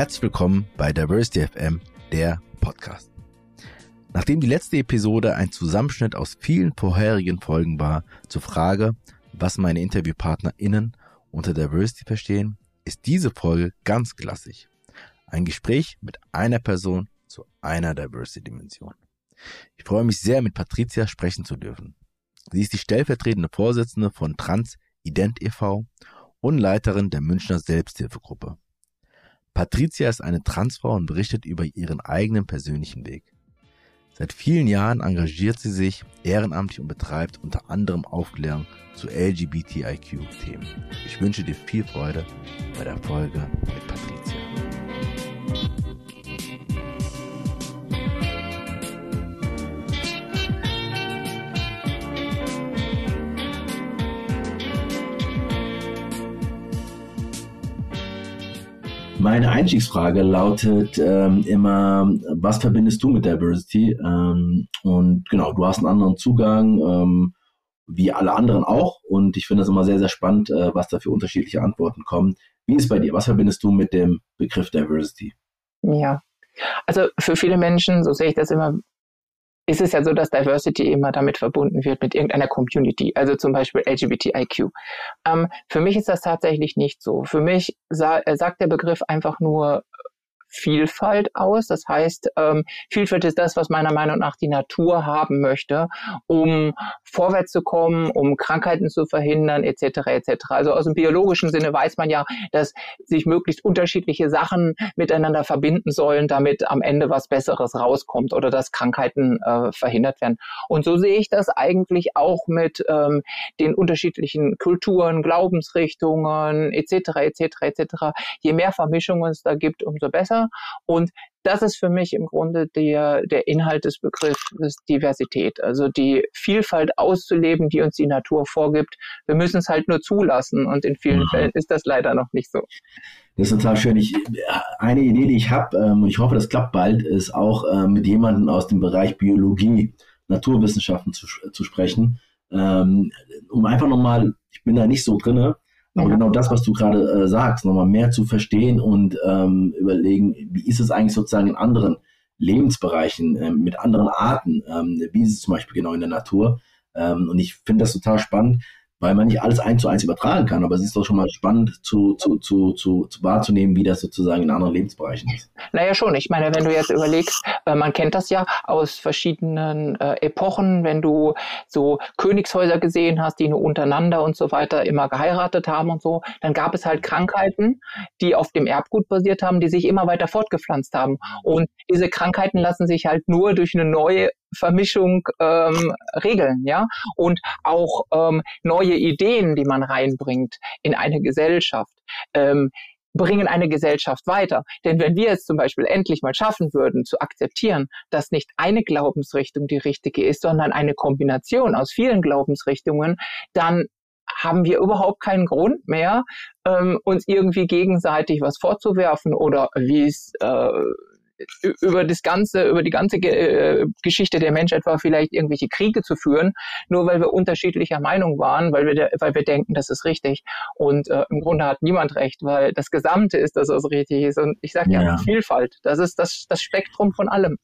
Herzlich willkommen bei Diversity FM, der Podcast. Nachdem die letzte Episode ein Zusammenschnitt aus vielen vorherigen Folgen war zur Frage, was meine InterviewpartnerInnen unter Diversity verstehen, ist diese Folge ganz klassisch. Ein Gespräch mit einer Person zu einer Diversity-Dimension. Ich freue mich sehr, mit Patricia sprechen zu dürfen. Sie ist die stellvertretende Vorsitzende von Trans Ident e.V. und Leiterin der Münchner Selbsthilfegruppe. Patricia ist eine Transfrau und berichtet über ihren eigenen persönlichen Weg. Seit vielen Jahren engagiert sie sich ehrenamtlich und betreibt unter anderem Aufklärung zu LGBTIQ-Themen. Ich wünsche dir viel Freude bei der Folge mit Patricia. Meine Einstiegsfrage lautet ähm, immer, was verbindest du mit Diversity? Ähm, und genau, du hast einen anderen Zugang, ähm, wie alle anderen auch. Und ich finde es immer sehr, sehr spannend, äh, was da für unterschiedliche Antworten kommen. Wie ist es bei dir? Was verbindest du mit dem Begriff Diversity? Ja, also für viele Menschen, so sehe ich das immer, ist es ja so, dass Diversity immer damit verbunden wird mit irgendeiner Community, also zum Beispiel LGBTIQ. Ähm, für mich ist das tatsächlich nicht so. Für mich sa äh, sagt der Begriff einfach nur Vielfalt aus. Das heißt, ähm, Vielfalt ist das, was meiner Meinung nach die Natur haben möchte, um vorwärts zu kommen, um Krankheiten zu verhindern, etc. etc. Also aus dem biologischen Sinne weiß man ja, dass sich möglichst unterschiedliche Sachen miteinander verbinden sollen, damit am Ende was Besseres rauskommt oder dass Krankheiten äh, verhindert werden. Und so sehe ich das eigentlich auch mit ähm, den unterschiedlichen Kulturen, Glaubensrichtungen, etc. etc. etc. Je mehr Vermischungen es da gibt, umso besser. Und das ist für mich im Grunde der, der Inhalt des Begriffs Diversität, also die Vielfalt auszuleben, die uns die Natur vorgibt. Wir müssen es halt nur zulassen und in vielen mhm. Fällen ist das leider noch nicht so. Das ist total schön. Ich, eine Idee, die ich habe, ähm, und ich hoffe, das klappt bald, ist auch ähm, mit jemandem aus dem Bereich Biologie, Naturwissenschaften zu, zu sprechen, ähm, um einfach nochmal, ich bin da nicht so drinne, aber ja. genau das, was du gerade äh, sagst, nochmal mehr zu verstehen und ähm, überlegen, wie ist es eigentlich sozusagen in anderen Lebensbereichen, äh, mit anderen Arten, ähm, wie ist es zum Beispiel genau in der Natur. Ähm, und ich finde das total spannend, weil man nicht alles eins zu eins übertragen kann, aber es ist doch schon mal spannend zu, zu, zu, zu, zu wahrzunehmen, wie das sozusagen in anderen Lebensbereichen ist. Naja, schon. Ich meine, wenn du jetzt überlegst, äh, man kennt das ja aus verschiedenen äh, Epochen, wenn du so Königshäuser gesehen hast, die nur untereinander und so weiter immer geheiratet haben und so, dann gab es halt Krankheiten, die auf dem Erbgut basiert haben, die sich immer weiter fortgepflanzt haben. Und diese Krankheiten lassen sich halt nur durch eine neue Vermischung ähm, regeln, ja, und auch ähm, neue Ideen, die man reinbringt in eine Gesellschaft. Ähm, bringen eine Gesellschaft weiter. Denn wenn wir es zum Beispiel endlich mal schaffen würden, zu akzeptieren, dass nicht eine Glaubensrichtung die richtige ist, sondern eine Kombination aus vielen Glaubensrichtungen, dann haben wir überhaupt keinen Grund mehr, ähm, uns irgendwie gegenseitig was vorzuwerfen oder wie es äh, über das ganze, über die ganze äh, Geschichte der Menschheit war vielleicht irgendwelche Kriege zu führen, nur weil wir unterschiedlicher Meinung waren, weil wir, weil wir denken, das ist richtig. Und äh, im Grunde hat niemand recht, weil das Gesamte ist, dass es richtig ist. Und ich sage ja, ja, Vielfalt, das ist das, das Spektrum von allem.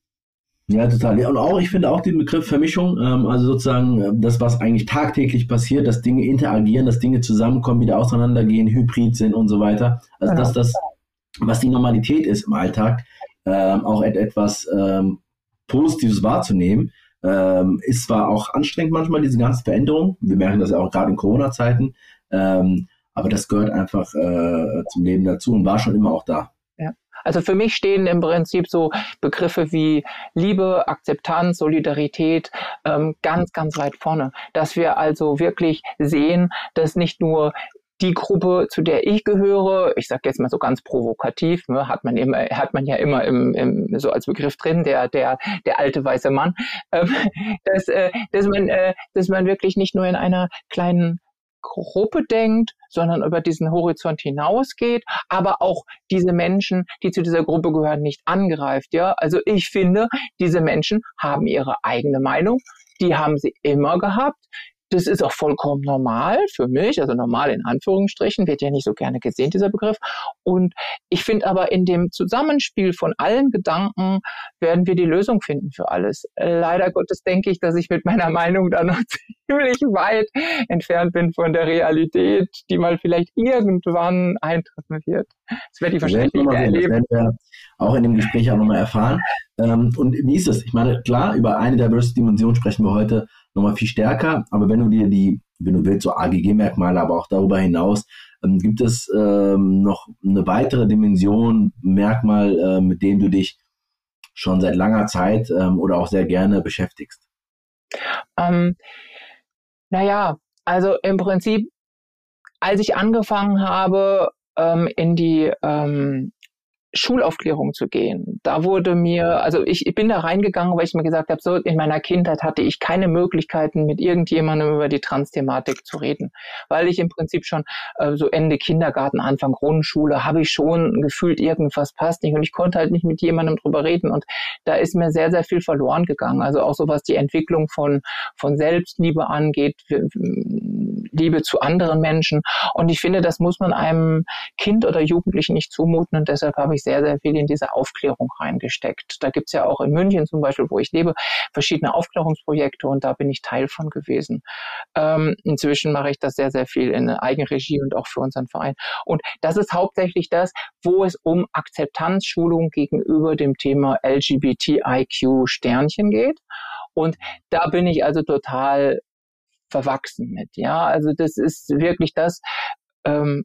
Ja, total. Ja, und auch, ich finde auch den Begriff Vermischung, ähm, also sozusagen äh, das, was eigentlich tagtäglich passiert, dass Dinge interagieren, dass Dinge zusammenkommen, wieder auseinandergehen, hybrid sind und so weiter. Also genau. dass das, was die Normalität ist im Alltag, ähm, auch etwas ähm, Positives wahrzunehmen. Ähm, ist zwar auch anstrengend manchmal, diese ganzen Veränderungen. Wir merken das ja auch gerade in Corona-Zeiten. Ähm, aber das gehört einfach äh, zum Leben dazu und war schon immer auch da. Ja. Also für mich stehen im Prinzip so Begriffe wie Liebe, Akzeptanz, Solidarität ähm, ganz, ganz weit vorne. Dass wir also wirklich sehen, dass nicht nur die Gruppe, zu der ich gehöre, ich sage jetzt mal so ganz provokativ, ne, hat man immer, hat man ja immer im, im, so als Begriff drin, der der der alte weiße Mann, ähm, dass, äh, dass man äh, dass man wirklich nicht nur in einer kleinen Gruppe denkt, sondern über diesen Horizont hinausgeht, aber auch diese Menschen, die zu dieser Gruppe gehören, nicht angreift. Ja, also ich finde, diese Menschen haben ihre eigene Meinung, die haben sie immer gehabt das ist auch vollkommen normal für mich, also normal in Anführungsstrichen, wird ja nicht so gerne gesehen, dieser Begriff. Und ich finde aber in dem Zusammenspiel von allen Gedanken werden wir die Lösung finden für alles. Leider Gottes denke ich, dass ich mit meiner Meinung da noch ziemlich weit entfernt bin von der Realität, die mal vielleicht irgendwann eintreffen wird. Das werde ich wahrscheinlich nicht erleben. Das werden wir auch in dem Gespräch auch nochmal erfahren. Ähm, und wie ist es? Ich meine, klar, über eine Diversity-Dimension sprechen wir heute nochmal viel stärker. Aber wenn du dir die, wenn du willst, so AGG-Merkmale, aber auch darüber hinaus, ähm, gibt es ähm, noch eine weitere Dimension, Merkmal, äh, mit dem du dich schon seit langer Zeit ähm, oder auch sehr gerne beschäftigst? Ähm, naja, also im Prinzip, als ich angefangen habe, ähm, in die ähm, Schulaufklärung zu gehen. Da wurde mir, also ich, ich bin da reingegangen, weil ich mir gesagt habe, so in meiner Kindheit hatte ich keine Möglichkeiten, mit irgendjemandem über die Trans-Thematik zu reden, weil ich im Prinzip schon äh, so Ende Kindergarten, Anfang Grundschule habe ich schon gefühlt, irgendwas passt nicht. Und ich konnte halt nicht mit jemandem drüber reden. Und da ist mir sehr, sehr viel verloren gegangen. Also auch so was die Entwicklung von, von Selbstliebe angeht, Liebe zu anderen Menschen. Und ich finde, das muss man einem Kind oder Jugendlichen nicht zumuten. Und deshalb habe ich sehr, sehr viel in diese Aufklärung reingesteckt. Da gibt's ja auch in München zum Beispiel, wo ich lebe, verschiedene Aufklärungsprojekte und da bin ich Teil von gewesen. Ähm, inzwischen mache ich das sehr, sehr viel in Eigenregie und auch für unseren Verein. Und das ist hauptsächlich das, wo es um Akzeptanzschulung gegenüber dem Thema LGBTIQ Sternchen geht. Und da bin ich also total verwachsen mit. Ja, also das ist wirklich das, ähm,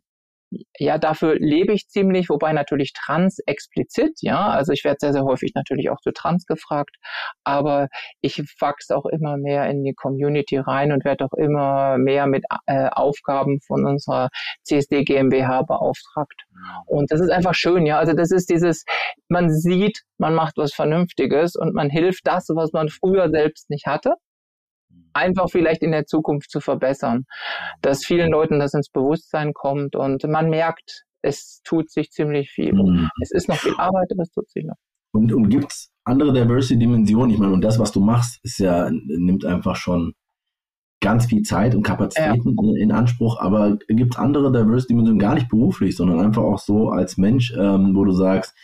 ja, dafür lebe ich ziemlich, wobei natürlich trans explizit, ja, also ich werde sehr, sehr häufig natürlich auch zu trans gefragt, aber ich wachse auch immer mehr in die Community rein und werde auch immer mehr mit äh, Aufgaben von unserer CSD GmbH beauftragt. Und das ist einfach schön, ja, also das ist dieses, man sieht, man macht was Vernünftiges und man hilft das, was man früher selbst nicht hatte einfach vielleicht in der Zukunft zu verbessern, dass vielen Leuten das ins Bewusstsein kommt und man merkt, es tut sich ziemlich viel. Mhm. Es ist noch viel Arbeit, aber es tut sich noch. Und, gibt es andere Diversity-Dimensionen? Ich meine, und das, was du machst, ist ja, nimmt einfach schon ganz viel Zeit und Kapazitäten ja. in Anspruch, aber gibt es andere Diversity-Dimensionen gar nicht beruflich, sondern einfach auch so als Mensch, ähm, wo du sagst,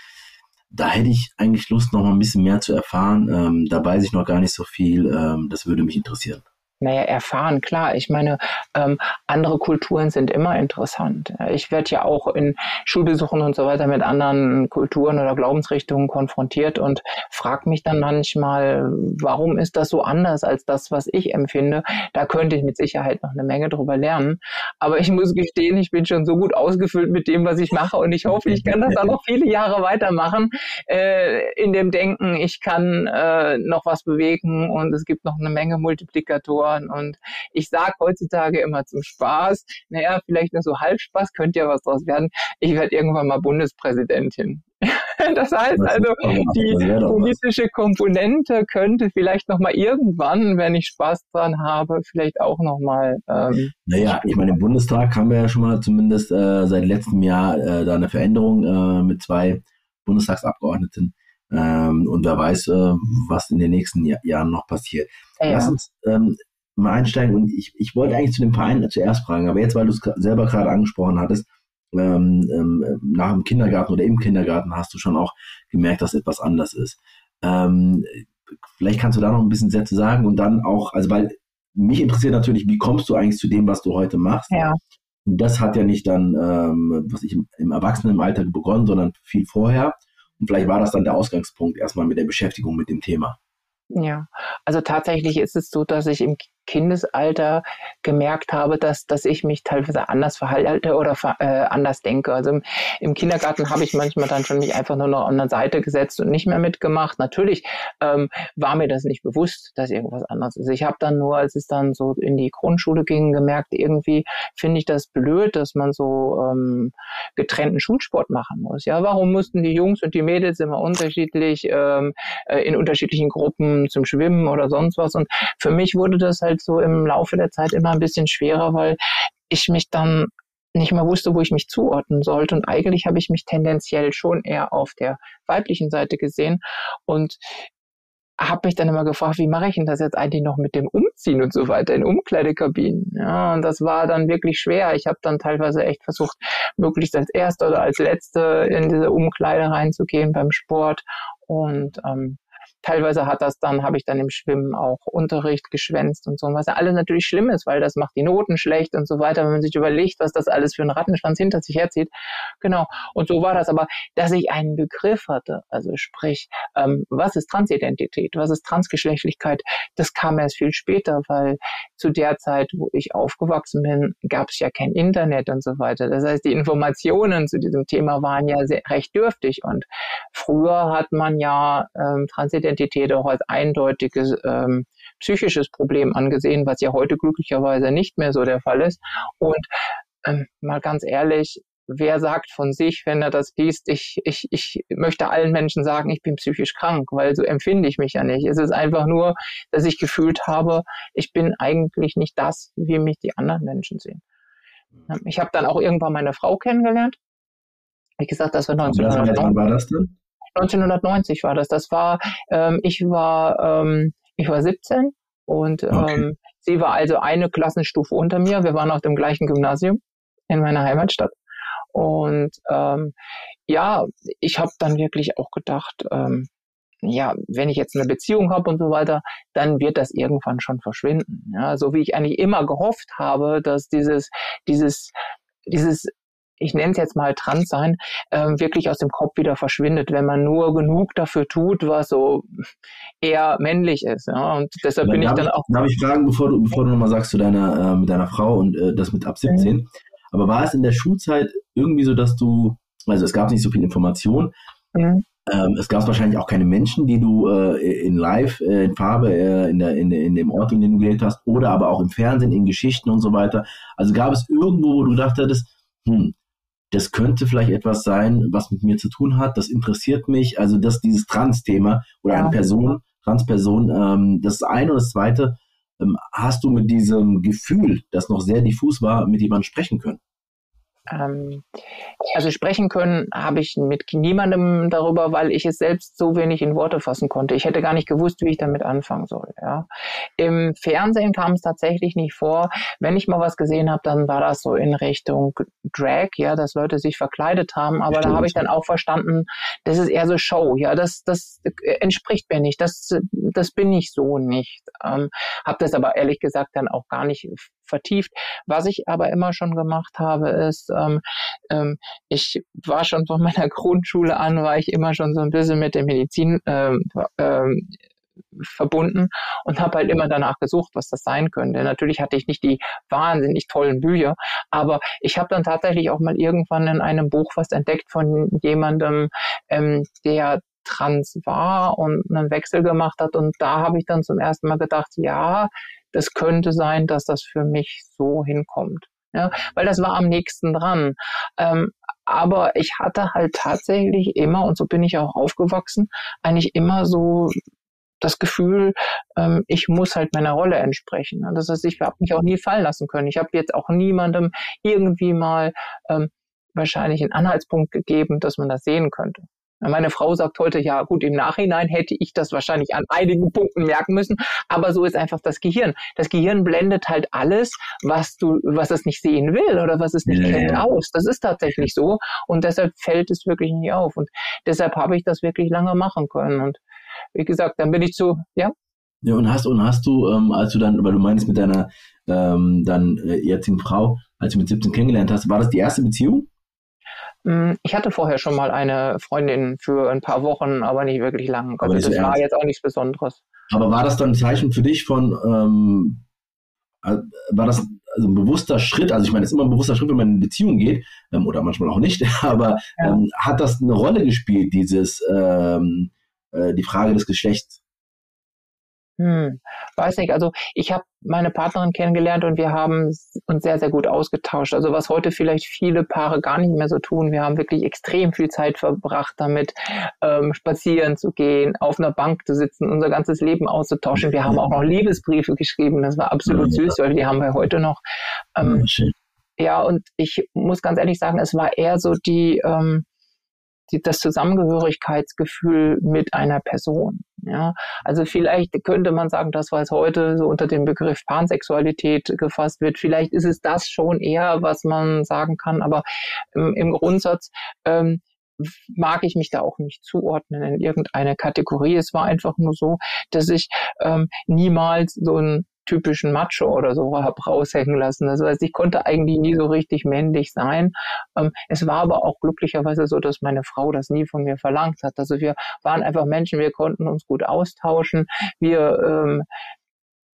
da hätte ich eigentlich Lust, noch mal ein bisschen mehr zu erfahren. Ähm, da weiß ich noch gar nicht so viel. Ähm, das würde mich interessieren naja, erfahren, klar. Ich meine, ähm, andere Kulturen sind immer interessant. Ich werde ja auch in Schulbesuchen und so weiter mit anderen Kulturen oder Glaubensrichtungen konfrontiert und frage mich dann manchmal, warum ist das so anders als das, was ich empfinde? Da könnte ich mit Sicherheit noch eine Menge drüber lernen. Aber ich muss gestehen, ich bin schon so gut ausgefüllt mit dem, was ich mache und ich hoffe, ich kann das auch noch viele Jahre weitermachen äh, in dem Denken, ich kann äh, noch was bewegen und es gibt noch eine Menge Multiplikatoren Autoren. Und ich sage heutzutage immer zum Spaß, naja, vielleicht nur so Halbspaß, könnte ja was draus werden. Ich werde irgendwann mal Bundespräsidentin. Das heißt also, die politische Komponente könnte vielleicht nochmal irgendwann, wenn ich Spaß dran habe, vielleicht auch nochmal. Ähm, naja, ich meine, im Bundestag haben wir ja schon mal zumindest äh, seit letztem Jahr äh, da eine Veränderung äh, mit zwei Bundestagsabgeordneten. Ähm, und wer weiß, äh, was in den nächsten Jahr Jahren noch passiert. Ja. Lass uns ähm, mal einsteigen und ich, ich wollte eigentlich zu dem Verein zuerst fragen, aber jetzt, weil du es selber gerade angesprochen hattest, ähm, ähm, nach dem Kindergarten oder im Kindergarten hast du schon auch gemerkt, dass etwas anders ist. Ähm, vielleicht kannst du da noch ein bisschen Sätze sagen und dann auch, also weil mich interessiert natürlich, wie kommst du eigentlich zu dem, was du heute machst? Ja. Und das hat ja nicht dann, ähm, was ich im, im Erwachsenenalter begonnen, sondern viel vorher. Und vielleicht war das dann der Ausgangspunkt erstmal mit der Beschäftigung mit dem Thema. Ja, also tatsächlich ist es so, dass ich im Kindesalter gemerkt habe, dass, dass ich mich teilweise anders verhalte oder äh, anders denke. Also im, im Kindergarten habe ich manchmal dann schon mich einfach nur noch an der Seite gesetzt und nicht mehr mitgemacht. Natürlich ähm, war mir das nicht bewusst, dass irgendwas anders ist. Ich habe dann nur, als es dann so in die Grundschule ging, gemerkt, irgendwie finde ich das blöd, dass man so ähm, getrennten Schulsport machen muss. Ja, warum mussten die Jungs und die Mädels immer unterschiedlich ähm, äh, in unterschiedlichen Gruppen zum Schwimmen oder sonst was? Und für mich wurde das halt halt so im Laufe der Zeit immer ein bisschen schwerer, weil ich mich dann nicht mehr wusste, wo ich mich zuordnen sollte. Und eigentlich habe ich mich tendenziell schon eher auf der weiblichen Seite gesehen. Und habe mich dann immer gefragt, wie mache ich denn das jetzt eigentlich noch mit dem Umziehen und so weiter in Umkleidekabinen? Ja, und das war dann wirklich schwer. Ich habe dann teilweise echt versucht, möglichst als Erste oder als Letzte in diese Umkleide reinzugehen beim Sport. Und ähm, Teilweise hat das dann, habe ich dann im Schwimmen auch Unterricht geschwänzt und so, was ja alles natürlich schlimm ist, weil das macht die Noten schlecht und so weiter, wenn man sich überlegt, was das alles für ein Rattenschwanz hinter sich herzieht. Genau. Und so war das aber, dass ich einen Begriff hatte, also sprich, ähm, was ist Transidentität, was ist Transgeschlechtlichkeit, das kam erst viel später, weil zu der Zeit, wo ich aufgewachsen bin, gab es ja kein Internet und so weiter. Das heißt, die Informationen zu diesem Thema waren ja sehr, recht dürftig und früher hat man ja ähm, Transidentität Identität auch als eindeutiges ähm, psychisches Problem angesehen, was ja heute glücklicherweise nicht mehr so der Fall ist. Und ähm, mal ganz ehrlich, wer sagt von sich, wenn er das liest, ich, ich, ich möchte allen Menschen sagen, ich bin psychisch krank, weil so empfinde ich mich ja nicht. Es ist einfach nur, dass ich gefühlt habe, ich bin eigentlich nicht das, wie mich die anderen Menschen sehen. Ich habe dann auch irgendwann meine Frau kennengelernt. Wie gesagt, das war 1990. Wann war das denn? 1990 war das. Das war, ähm, ich war, ähm, ich war 17 und okay. ähm, sie war also eine Klassenstufe unter mir. Wir waren auf dem gleichen Gymnasium in meiner Heimatstadt. Und ähm, ja, ich habe dann wirklich auch gedacht, ähm, ja, wenn ich jetzt eine Beziehung habe und so weiter, dann wird das irgendwann schon verschwinden. Ja, so wie ich eigentlich immer gehofft habe, dass dieses, dieses, dieses ich nenne es jetzt mal trans sein, ähm, wirklich aus dem Kopf wieder verschwindet, wenn man nur genug dafür tut, was so eher männlich ist. Ja? Und deshalb bin ich dann auch. Darf ich fragen, bevor du, bevor du nochmal sagst zu deiner, äh, mit deiner Frau und äh, das mit ab 17, mhm. aber war es in der Schulzeit irgendwie so, dass du, also es gab nicht so viel Information, mhm. Ähm, es gab wahrscheinlich auch keine Menschen, die du äh, in Live, äh, in Farbe, äh, in, der, in, in dem Ort, in dem du gelebt hast, oder aber auch im Fernsehen, in Geschichten und so weiter. Also gab es irgendwo, wo du gedacht hattest, hm, das könnte vielleicht etwas sein, was mit mir zu tun hat, das interessiert mich, also dass dieses Trans-Thema oder ja. eine Person, Transperson, ähm, das eine und das zweite, ähm, hast du mit diesem Gefühl, das noch sehr diffus war, mit jemandem sprechen können? Ähm, also sprechen können habe ich mit niemandem darüber, weil ich es selbst so wenig in Worte fassen konnte. Ich hätte gar nicht gewusst, wie ich damit anfangen soll. Ja. Im Fernsehen kam es tatsächlich nicht vor. Wenn ich mal was gesehen habe, dann war das so in Richtung Drag, ja, dass Leute sich verkleidet haben. Aber da habe ich dann auch verstanden, das ist eher so Show. Ja, das, das entspricht mir nicht. Das, das bin ich so nicht. Ähm, habe das aber ehrlich gesagt dann auch gar nicht vertieft. Was ich aber immer schon gemacht habe, ist, ähm, ähm, ich war schon von meiner Grundschule an, war ich immer schon so ein bisschen mit der Medizin ähm, ähm, verbunden und habe halt immer danach gesucht, was das sein könnte. Natürlich hatte ich nicht die wahnsinnig tollen Bücher, aber ich habe dann tatsächlich auch mal irgendwann in einem Buch was entdeckt von jemandem, ähm, der trans war und einen Wechsel gemacht hat. Und da habe ich dann zum ersten Mal gedacht, ja, das könnte sein, dass das für mich so hinkommt. Ja, weil das war am nächsten dran. Ähm, aber ich hatte halt tatsächlich immer, und so bin ich auch aufgewachsen, eigentlich immer so das Gefühl, ähm, ich muss halt meiner Rolle entsprechen. Das heißt, ich habe mich auch nie fallen lassen können. Ich habe jetzt auch niemandem irgendwie mal ähm, wahrscheinlich einen Anhaltspunkt gegeben, dass man das sehen könnte. Meine Frau sagt heute, ja gut, im Nachhinein hätte ich das wahrscheinlich an einigen Punkten merken müssen, aber so ist einfach das Gehirn. Das Gehirn blendet halt alles, was du, was es nicht sehen will oder was es nicht ja, kennt, ja. aus. Das ist tatsächlich so und deshalb fällt es wirklich nicht auf und deshalb habe ich das wirklich lange machen können und wie gesagt, dann bin ich zu, ja. Ja, und hast, und hast du, ähm, als du dann, weil du meinst mit deiner ähm, dann äh, jetzigen Frau, als du mit 17 kennengelernt hast, war das die erste Beziehung? Mm, ich hatte vorher schon mal eine Freundin für ein paar Wochen, aber nicht wirklich lang. Also das war jetzt auch nichts Besonderes. Aber war das dann ein Zeichen für dich von, ähm, äh, war das also ein bewusster Schritt? Also ich meine, es ist immer ein bewusster Schritt, wenn man in eine Beziehung geht, ähm, oder manchmal auch nicht, aber ja. ähm, hat das eine Rolle gespielt, dieses, ähm, äh, die Frage des Geschlechts? Hm, weiß nicht. Also ich habe meine Partnerin kennengelernt und wir haben uns sehr, sehr gut ausgetauscht. Also was heute vielleicht viele Paare gar nicht mehr so tun. Wir haben wirklich extrem viel Zeit verbracht damit, ähm, spazieren zu gehen, auf einer Bank zu sitzen, unser ganzes Leben auszutauschen. Wir haben auch noch Liebesbriefe geschrieben. Das war absolut süß, weil die haben wir heute noch. Ähm, ja, und ich muss ganz ehrlich sagen, es war eher so die, ähm, die das Zusammengehörigkeitsgefühl mit einer Person. Ja, also vielleicht könnte man sagen, das, was heute so unter dem Begriff Pansexualität gefasst wird, vielleicht ist es das schon eher, was man sagen kann, aber im, im Grundsatz ähm, mag ich mich da auch nicht zuordnen in irgendeine Kategorie. Es war einfach nur so, dass ich ähm, niemals so ein typischen Macho oder so habe raushängen lassen. Das heißt, ich konnte eigentlich nie so richtig männlich sein. Ähm, es war aber auch glücklicherweise so, dass meine Frau das nie von mir verlangt hat. Also wir waren einfach Menschen, wir konnten uns gut austauschen. Wir ähm,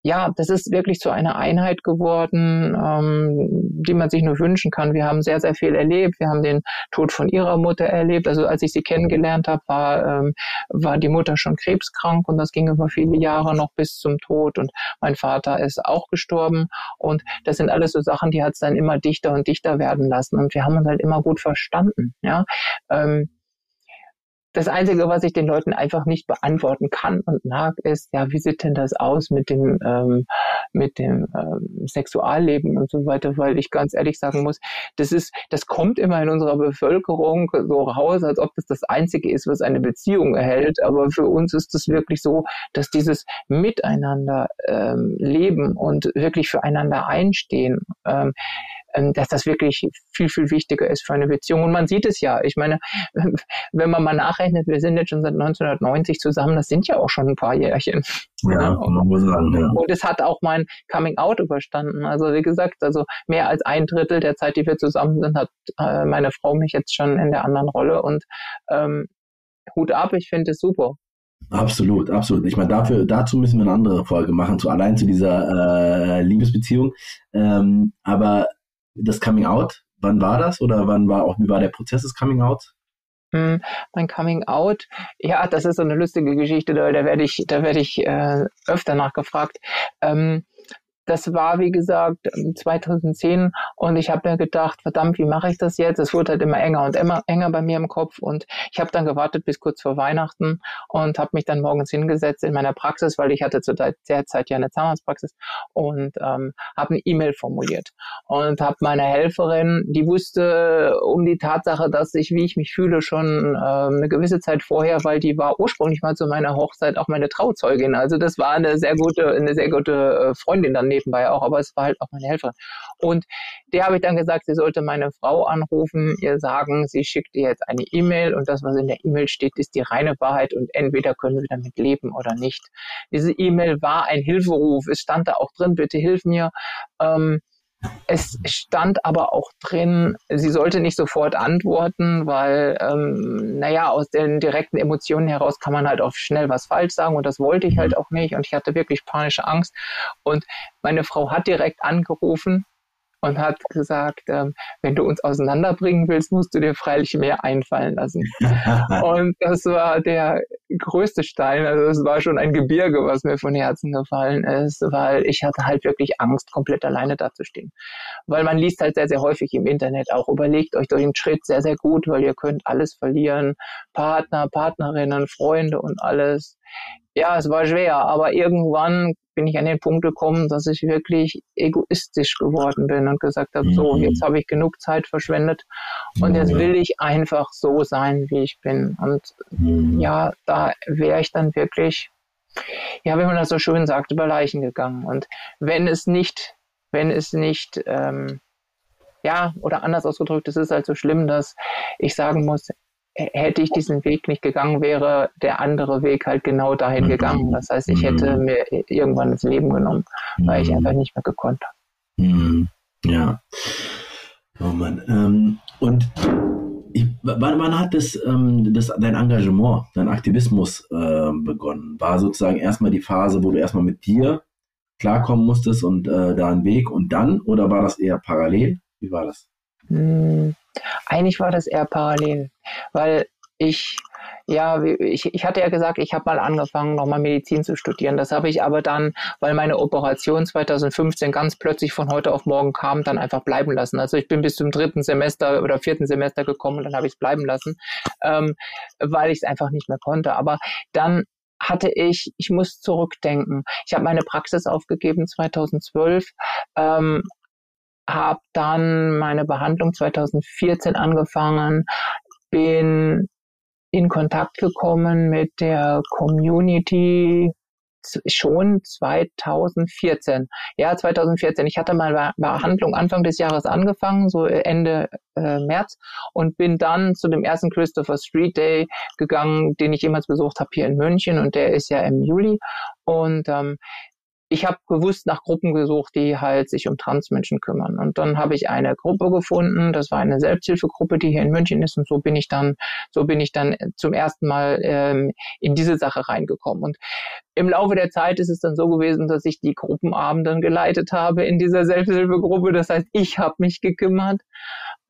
ja, das ist wirklich zu einer Einheit geworden, ähm, die man sich nur wünschen kann. Wir haben sehr, sehr viel erlebt. Wir haben den Tod von ihrer Mutter erlebt. Also als ich sie kennengelernt habe, war, ähm, war die Mutter schon krebskrank und das ging über viele Jahre noch bis zum Tod. Und mein Vater ist auch gestorben. Und das sind alles so Sachen, die hat es dann immer dichter und dichter werden lassen. Und wir haben uns halt immer gut verstanden. Ja. Ähm, das Einzige, was ich den Leuten einfach nicht beantworten kann und mag, ist, ja, wie sieht denn das aus mit dem, ähm, mit dem ähm, Sexualleben und so weiter, weil ich ganz ehrlich sagen muss, das ist, das kommt immer in unserer Bevölkerung so raus, als ob das das Einzige ist, was eine Beziehung erhält. Aber für uns ist es wirklich so, dass dieses Miteinander ähm, leben und wirklich füreinander einstehen, ähm, dass das wirklich viel, viel wichtiger ist für eine Beziehung. Und man sieht es ja. Ich meine, wenn man mal nachrechnet, wir sind jetzt schon seit 1990 zusammen, das sind ja auch schon ein paar Jährchen. Ja, man muss sagen, ja. Und es hat auch mein Coming Out überstanden. Also wie gesagt, also mehr als ein Drittel der Zeit, die wir zusammen sind, hat äh, meine Frau mich jetzt schon in der anderen Rolle und ähm, Hut ab, ich finde es super. Absolut, absolut. Ich meine, dafür, dazu müssen wir eine andere Folge machen, zu allein zu dieser äh, Liebesbeziehung. Ähm, aber das Coming Out, wann war das oder wann war auch, wie war der Prozess des Coming Out? Hm, mein Coming Out, ja, das ist so eine lustige Geschichte, da, da werde ich, da werde ich äh, öfter nachgefragt. Ähm, das war, wie gesagt, 2010 und ich habe mir gedacht, verdammt, wie mache ich das jetzt? Es wurde halt immer enger und immer enger bei mir im Kopf und ich habe dann gewartet bis kurz vor Weihnachten und habe mich dann morgens hingesetzt in meiner Praxis, weil ich hatte zu der Zeit ja eine Zahnarztpraxis und ähm, habe eine E-Mail formuliert und habe meine Helferin, die wusste um die Tatsache, dass ich, wie ich mich fühle, schon äh, eine gewisse Zeit vorher, weil die war ursprünglich mal zu meiner Hochzeit auch meine Trauzeugin. Also das war eine sehr gute, eine sehr gute äh, Freundin daneben nebenbei auch, aber es war halt auch meine Helferin. Und der habe ich dann gesagt, sie sollte meine Frau anrufen, ihr sagen, sie schickt ihr jetzt eine E-Mail und das, was in der E-Mail steht, ist die reine Wahrheit und entweder können wir damit leben oder nicht. Diese E-Mail war ein Hilferuf. Es stand da auch drin, bitte hilf mir. Ähm, es stand aber auch drin, sie sollte nicht sofort antworten, weil, ähm, naja, aus den direkten Emotionen heraus kann man halt auch schnell was falsch sagen und das wollte ich halt mhm. auch nicht und ich hatte wirklich panische Angst. Und meine Frau hat direkt angerufen und hat gesagt, ähm, wenn du uns auseinanderbringen willst, musst du dir freilich mehr einfallen lassen. und das war der größte Stein, also es war schon ein Gebirge, was mir von Herzen gefallen ist, weil ich hatte halt wirklich Angst, komplett alleine dazustehen. Weil man liest halt sehr, sehr häufig im Internet auch, überlegt euch den Schritt sehr, sehr gut, weil ihr könnt alles verlieren, Partner, Partnerinnen, Freunde und alles. Ja, es war schwer, aber irgendwann bin ich an den Punkt gekommen, dass ich wirklich egoistisch geworden bin und gesagt habe, mhm. so, jetzt habe ich genug Zeit verschwendet und jetzt will ich einfach so sein, wie ich bin. Und mhm. ja, da wäre ich dann wirklich, ja, wenn man das so schön sagt, über Leichen gegangen. Und wenn es nicht, wenn es nicht, ähm, ja, oder anders ausgedrückt, es ist halt so schlimm, dass ich sagen muss, hätte ich diesen Weg nicht gegangen, wäre der andere Weg halt genau dahin mhm. gegangen. Das heißt, ich hätte mhm. mir irgendwann das Leben genommen, weil ich mhm. einfach nicht mehr gekonnt habe. Ja. Oh Mann. Ähm, und ich, wann, wann, hat das, ähm, das, dein Engagement, dein Aktivismus äh, begonnen? War sozusagen erstmal die Phase, wo du erstmal mit dir klarkommen musstest und äh, da einen Weg und dann? Oder war das eher parallel? Wie war das? Hm, eigentlich war das eher parallel, weil ich ja, ich, ich hatte ja gesagt, ich habe mal angefangen, nochmal Medizin zu studieren. Das habe ich aber dann, weil meine Operation 2015 ganz plötzlich von heute auf morgen kam, dann einfach bleiben lassen. Also ich bin bis zum dritten Semester oder vierten Semester gekommen und dann habe ich es bleiben lassen, ähm, weil ich es einfach nicht mehr konnte. Aber dann hatte ich, ich muss zurückdenken. Ich habe meine Praxis aufgegeben 2012, ähm, habe dann meine Behandlung 2014 angefangen, bin in Kontakt gekommen mit der Community schon 2014. Ja, 2014. Ich hatte mal Behandlung Anfang des Jahres angefangen, so Ende äh, März, und bin dann zu dem ersten Christopher Street Day gegangen, den ich jemals besucht habe hier in München, und der ist ja im Juli. Und ähm, ich habe bewusst nach Gruppen gesucht, die halt sich um Transmenschen kümmern. Und dann habe ich eine Gruppe gefunden, das war eine Selbsthilfegruppe, die hier in München ist. Und so bin ich dann, so bin ich dann zum ersten Mal ähm, in diese Sache reingekommen. Und im Laufe der Zeit ist es dann so gewesen, dass ich die Gruppenabenden geleitet habe in dieser Selbsthilfegruppe. Das heißt, ich habe mich gekümmert.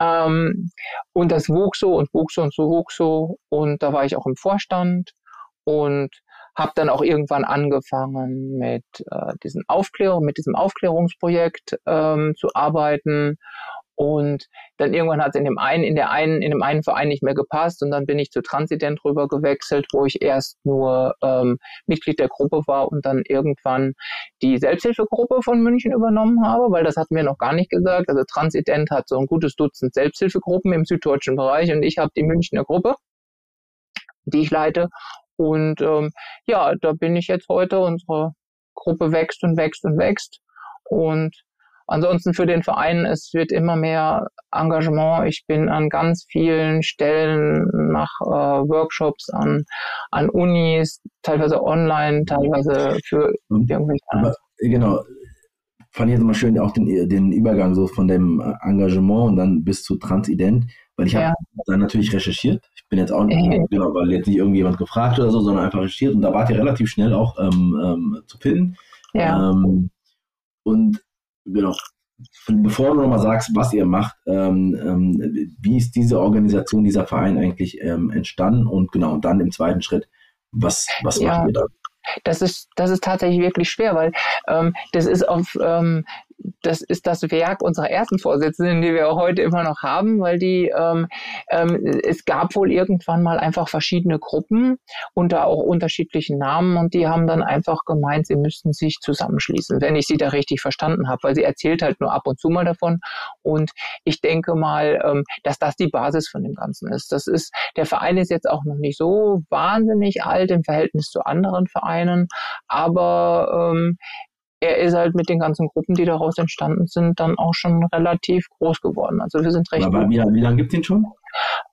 Ähm, und das wuchs so und wuchs so und so wuchs so. Und da war ich auch im Vorstand. Und habe dann auch irgendwann angefangen mit äh, diesen Aufklärung, mit diesem Aufklärungsprojekt ähm, zu arbeiten. Und dann irgendwann hat es in dem einen, in der einen, in dem einen Verein nicht mehr gepasst und dann bin ich zu Transident rüber gewechselt, wo ich erst nur ähm, Mitglied der Gruppe war und dann irgendwann die Selbsthilfegruppe von München übernommen habe, weil das hatten wir noch gar nicht gesagt. Also Transident hat so ein gutes Dutzend Selbsthilfegruppen im süddeutschen Bereich und ich habe die Münchner Gruppe, die ich leite. Und ähm, ja, da bin ich jetzt heute. Unsere Gruppe wächst und wächst und wächst. Und ansonsten für den Verein, es wird immer mehr Engagement. Ich bin an ganz vielen Stellen, mache äh, Workshops an, an Unis, teilweise online, teilweise für irgendwelche. Aber, genau, fand ich jetzt mal schön auch den, den Übergang so von dem Engagement und dann bis zu Transident, weil ich ja. habe dann natürlich recherchiert bin jetzt auch nicht, äh. genau, weil jetzt nicht irgendjemand gefragt oder so, sondern einfach recherchiert und da wart ihr relativ schnell auch ähm, ähm, zu finden. Ja. Ähm, und genau, bevor du nochmal sagst, was ihr macht, ähm, ähm, wie ist diese Organisation, dieser Verein eigentlich ähm, entstanden und genau, und dann im zweiten Schritt, was, was ja. macht ihr da? Das ist, das ist tatsächlich wirklich schwer, weil ähm, das ist auf, ähm, das ist das Werk unserer ersten Vorsitzenden, die wir auch heute immer noch haben, weil die, ähm, ähm, es gab wohl irgendwann mal einfach verschiedene Gruppen unter auch unterschiedlichen Namen und die haben dann einfach gemeint, sie müssten sich zusammenschließen, wenn ich sie da richtig verstanden habe, weil sie erzählt halt nur ab und zu mal davon und ich denke mal, ähm, dass das die Basis von dem Ganzen ist. Das ist, der Verein ist jetzt auch noch nicht so wahnsinnig alt im Verhältnis zu anderen Vereinen, aber ähm, er ist halt mit den ganzen Gruppen, die daraus entstanden sind, dann auch schon relativ groß geworden. Also wir sind recht. Aber wie, wie lange gibt es ihn schon?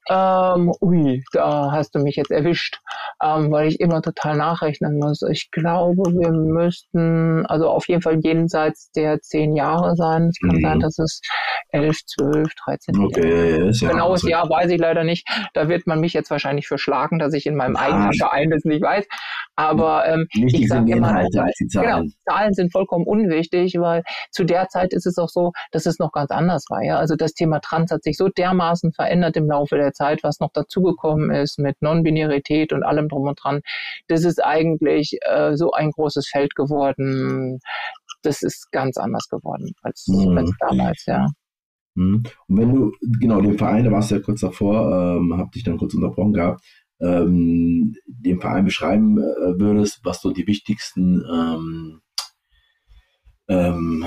Ähm, ui, da hast du mich jetzt erwischt, ähm, weil ich immer total nachrechnen muss. Ich glaube, wir müssten, also auf jeden Fall jenseits der zehn Jahre sein. Es kann mhm. sein, dass es elf, zwölf, dreizehn okay, Jahre. Ja, Genaues ja Jahr weiß ich leider nicht. Da wird man mich jetzt wahrscheinlich verschlagen, dass ich in meinem ja. eigenen Verein das nicht weiß. Aber ähm, Wichtig ich sage immer, Inhalte als die Zahlen. Genau, Zahlen sind vollkommen unwichtig, weil zu der Zeit ist es auch so, dass es noch ganz anders war. Ja? Also das Thema Trans hat sich so dermaßen verändert im Laufe der Zeit, was noch dazugekommen ist mit Non-Binarität und allem drum und dran. Das ist eigentlich äh, so ein großes Feld geworden. Das ist ganz anders geworden als, mhm. als damals, ja. Mhm. Und wenn du, genau, den Verein, da warst du ja kurz davor, ähm, hab dich dann kurz unterbrochen gehabt, ähm, den Verein beschreiben äh, würdest, was so die wichtigsten ähm, ähm,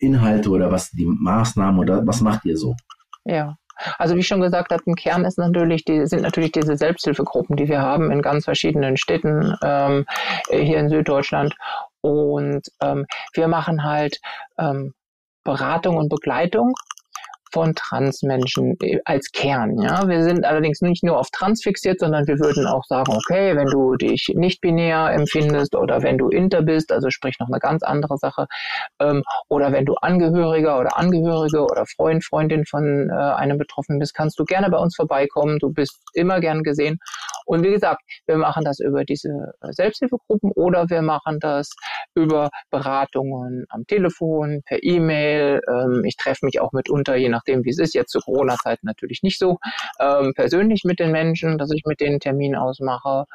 Inhalte oder was die Maßnahmen oder was macht ihr so? Ja. Also wie ich schon gesagt habe, im Kern ist natürlich die, sind natürlich diese Selbsthilfegruppen, die wir haben in ganz verschiedenen Städten ähm, hier in Süddeutschland. Und ähm, wir machen halt ähm, Beratung und Begleitung von Transmenschen äh, als Kern. Ja, wir sind allerdings nicht nur auf Trans fixiert, sondern wir würden auch sagen, okay, wenn du dich nicht binär empfindest oder wenn du inter bist, also sprich noch eine ganz andere Sache, ähm, oder wenn du Angehöriger oder Angehörige oder Freund, Freundin von äh, einem Betroffenen bist, kannst du gerne bei uns vorbeikommen. Du bist immer gern gesehen. Und wie gesagt, wir machen das über diese äh, Selbsthilfegruppen oder wir machen das über Beratungen am Telefon, per E-Mail. Ähm, ich treffe mich auch mitunter, je nachdem wie es ist, jetzt zu Corona-Zeiten natürlich nicht so, ähm, persönlich mit den Menschen, dass ich mit denen Termin ausmache.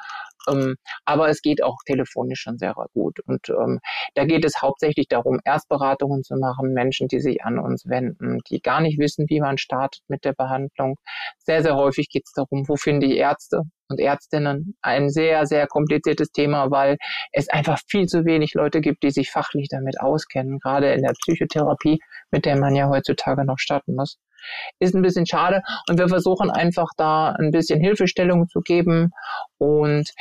Ähm, aber es geht auch telefonisch schon sehr gut. Und ähm, da geht es hauptsächlich darum, Erstberatungen zu machen, Menschen, die sich an uns wenden, die gar nicht wissen, wie man startet mit der Behandlung. Sehr, sehr häufig geht es darum, wo finde ich Ärzte? Und Ärztinnen ein sehr, sehr kompliziertes Thema, weil es einfach viel zu wenig Leute gibt, die sich fachlich damit auskennen, gerade in der Psychotherapie, mit der man ja heutzutage noch starten muss. Ist ein bisschen schade und wir versuchen einfach da ein bisschen Hilfestellung zu geben und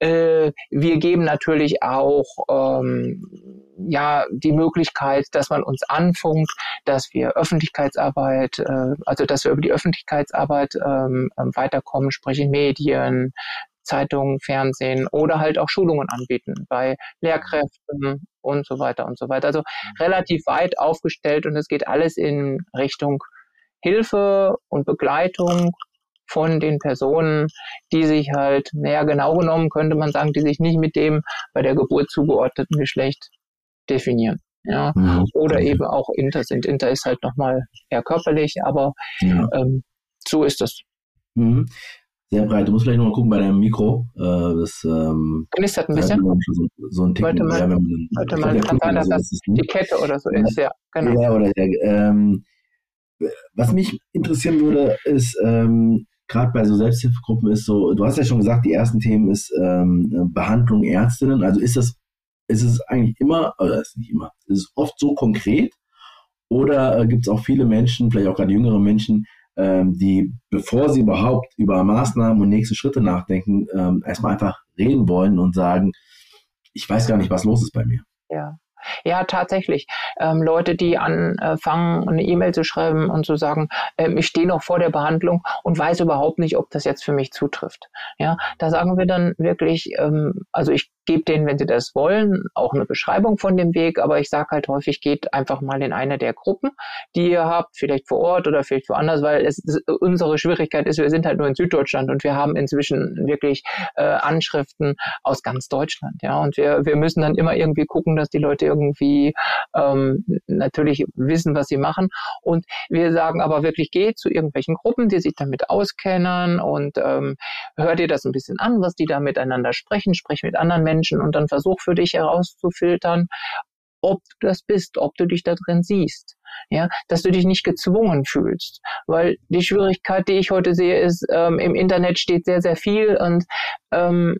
äh, wir geben natürlich auch ähm, ja die Möglichkeit, dass man uns anfunkt, dass wir Öffentlichkeitsarbeit, äh, also dass wir über die Öffentlichkeitsarbeit ähm, ähm weiterkommen, sprich in Medien, Zeitungen, Fernsehen oder halt auch Schulungen anbieten bei Lehrkräften und so weiter und so weiter. Also relativ weit aufgestellt und es geht alles in Richtung Hilfe und Begleitung von den Personen, die sich halt, naja, genau genommen könnte man sagen, die sich nicht mit dem bei der Geburt zugeordneten Geschlecht definieren. Ja, mhm. oder eben auch Inter sind. Inter ist halt nochmal eher körperlich, aber ja. ähm, so ist das. Mhm. Sehr breit. Du musst vielleicht nochmal gucken bei deinem Mikro. Äh, das ähm, knistert ein bisschen. So, so ein Ticken, mal, ja, wenn man, warte mal, kann sein, dass das die Kette oder so ist. Ja, genau. Ja, oder, ähm, was mich interessieren würde, ist, ähm, gerade bei so Selbsthilfegruppen ist so, du hast ja schon gesagt, die ersten Themen ist ähm, Behandlung Ärztinnen. Also ist das, ist es eigentlich immer, oder ist nicht immer, ist es oft so konkret? Oder äh, gibt es auch viele Menschen, vielleicht auch gerade jüngere Menschen, ähm, die, bevor sie überhaupt über Maßnahmen und nächste Schritte nachdenken, ähm, erstmal einfach reden wollen und sagen, ich weiß gar nicht, was los ist bei mir. Ja. Ja, tatsächlich. Ähm, Leute, die anfangen, eine E-Mail zu schreiben und zu sagen, ähm, ich stehe noch vor der Behandlung und weiß überhaupt nicht, ob das jetzt für mich zutrifft. Ja, da sagen wir dann wirklich, ähm, also ich gebe denen, wenn sie das wollen, auch eine Beschreibung von dem Weg, aber ich sage halt häufig, geht einfach mal in eine der Gruppen, die ihr habt, vielleicht vor Ort oder vielleicht woanders, weil es unsere Schwierigkeit ist, wir sind halt nur in Süddeutschland und wir haben inzwischen wirklich äh, Anschriften aus ganz Deutschland, ja, und wir, wir müssen dann immer irgendwie gucken, dass die Leute irgendwie ähm, natürlich wissen, was sie machen. Und wir sagen aber wirklich, geht zu irgendwelchen Gruppen, die sich damit auskennen und ähm, hör dir das ein bisschen an, was die da miteinander sprechen, sprich mit anderen Menschen, Menschen und dann versuch für dich herauszufiltern, ob du das bist, ob du dich da drin siehst. Ja, dass du dich nicht gezwungen fühlst. Weil die Schwierigkeit, die ich heute sehe, ist, ähm, im Internet steht sehr, sehr viel und ähm,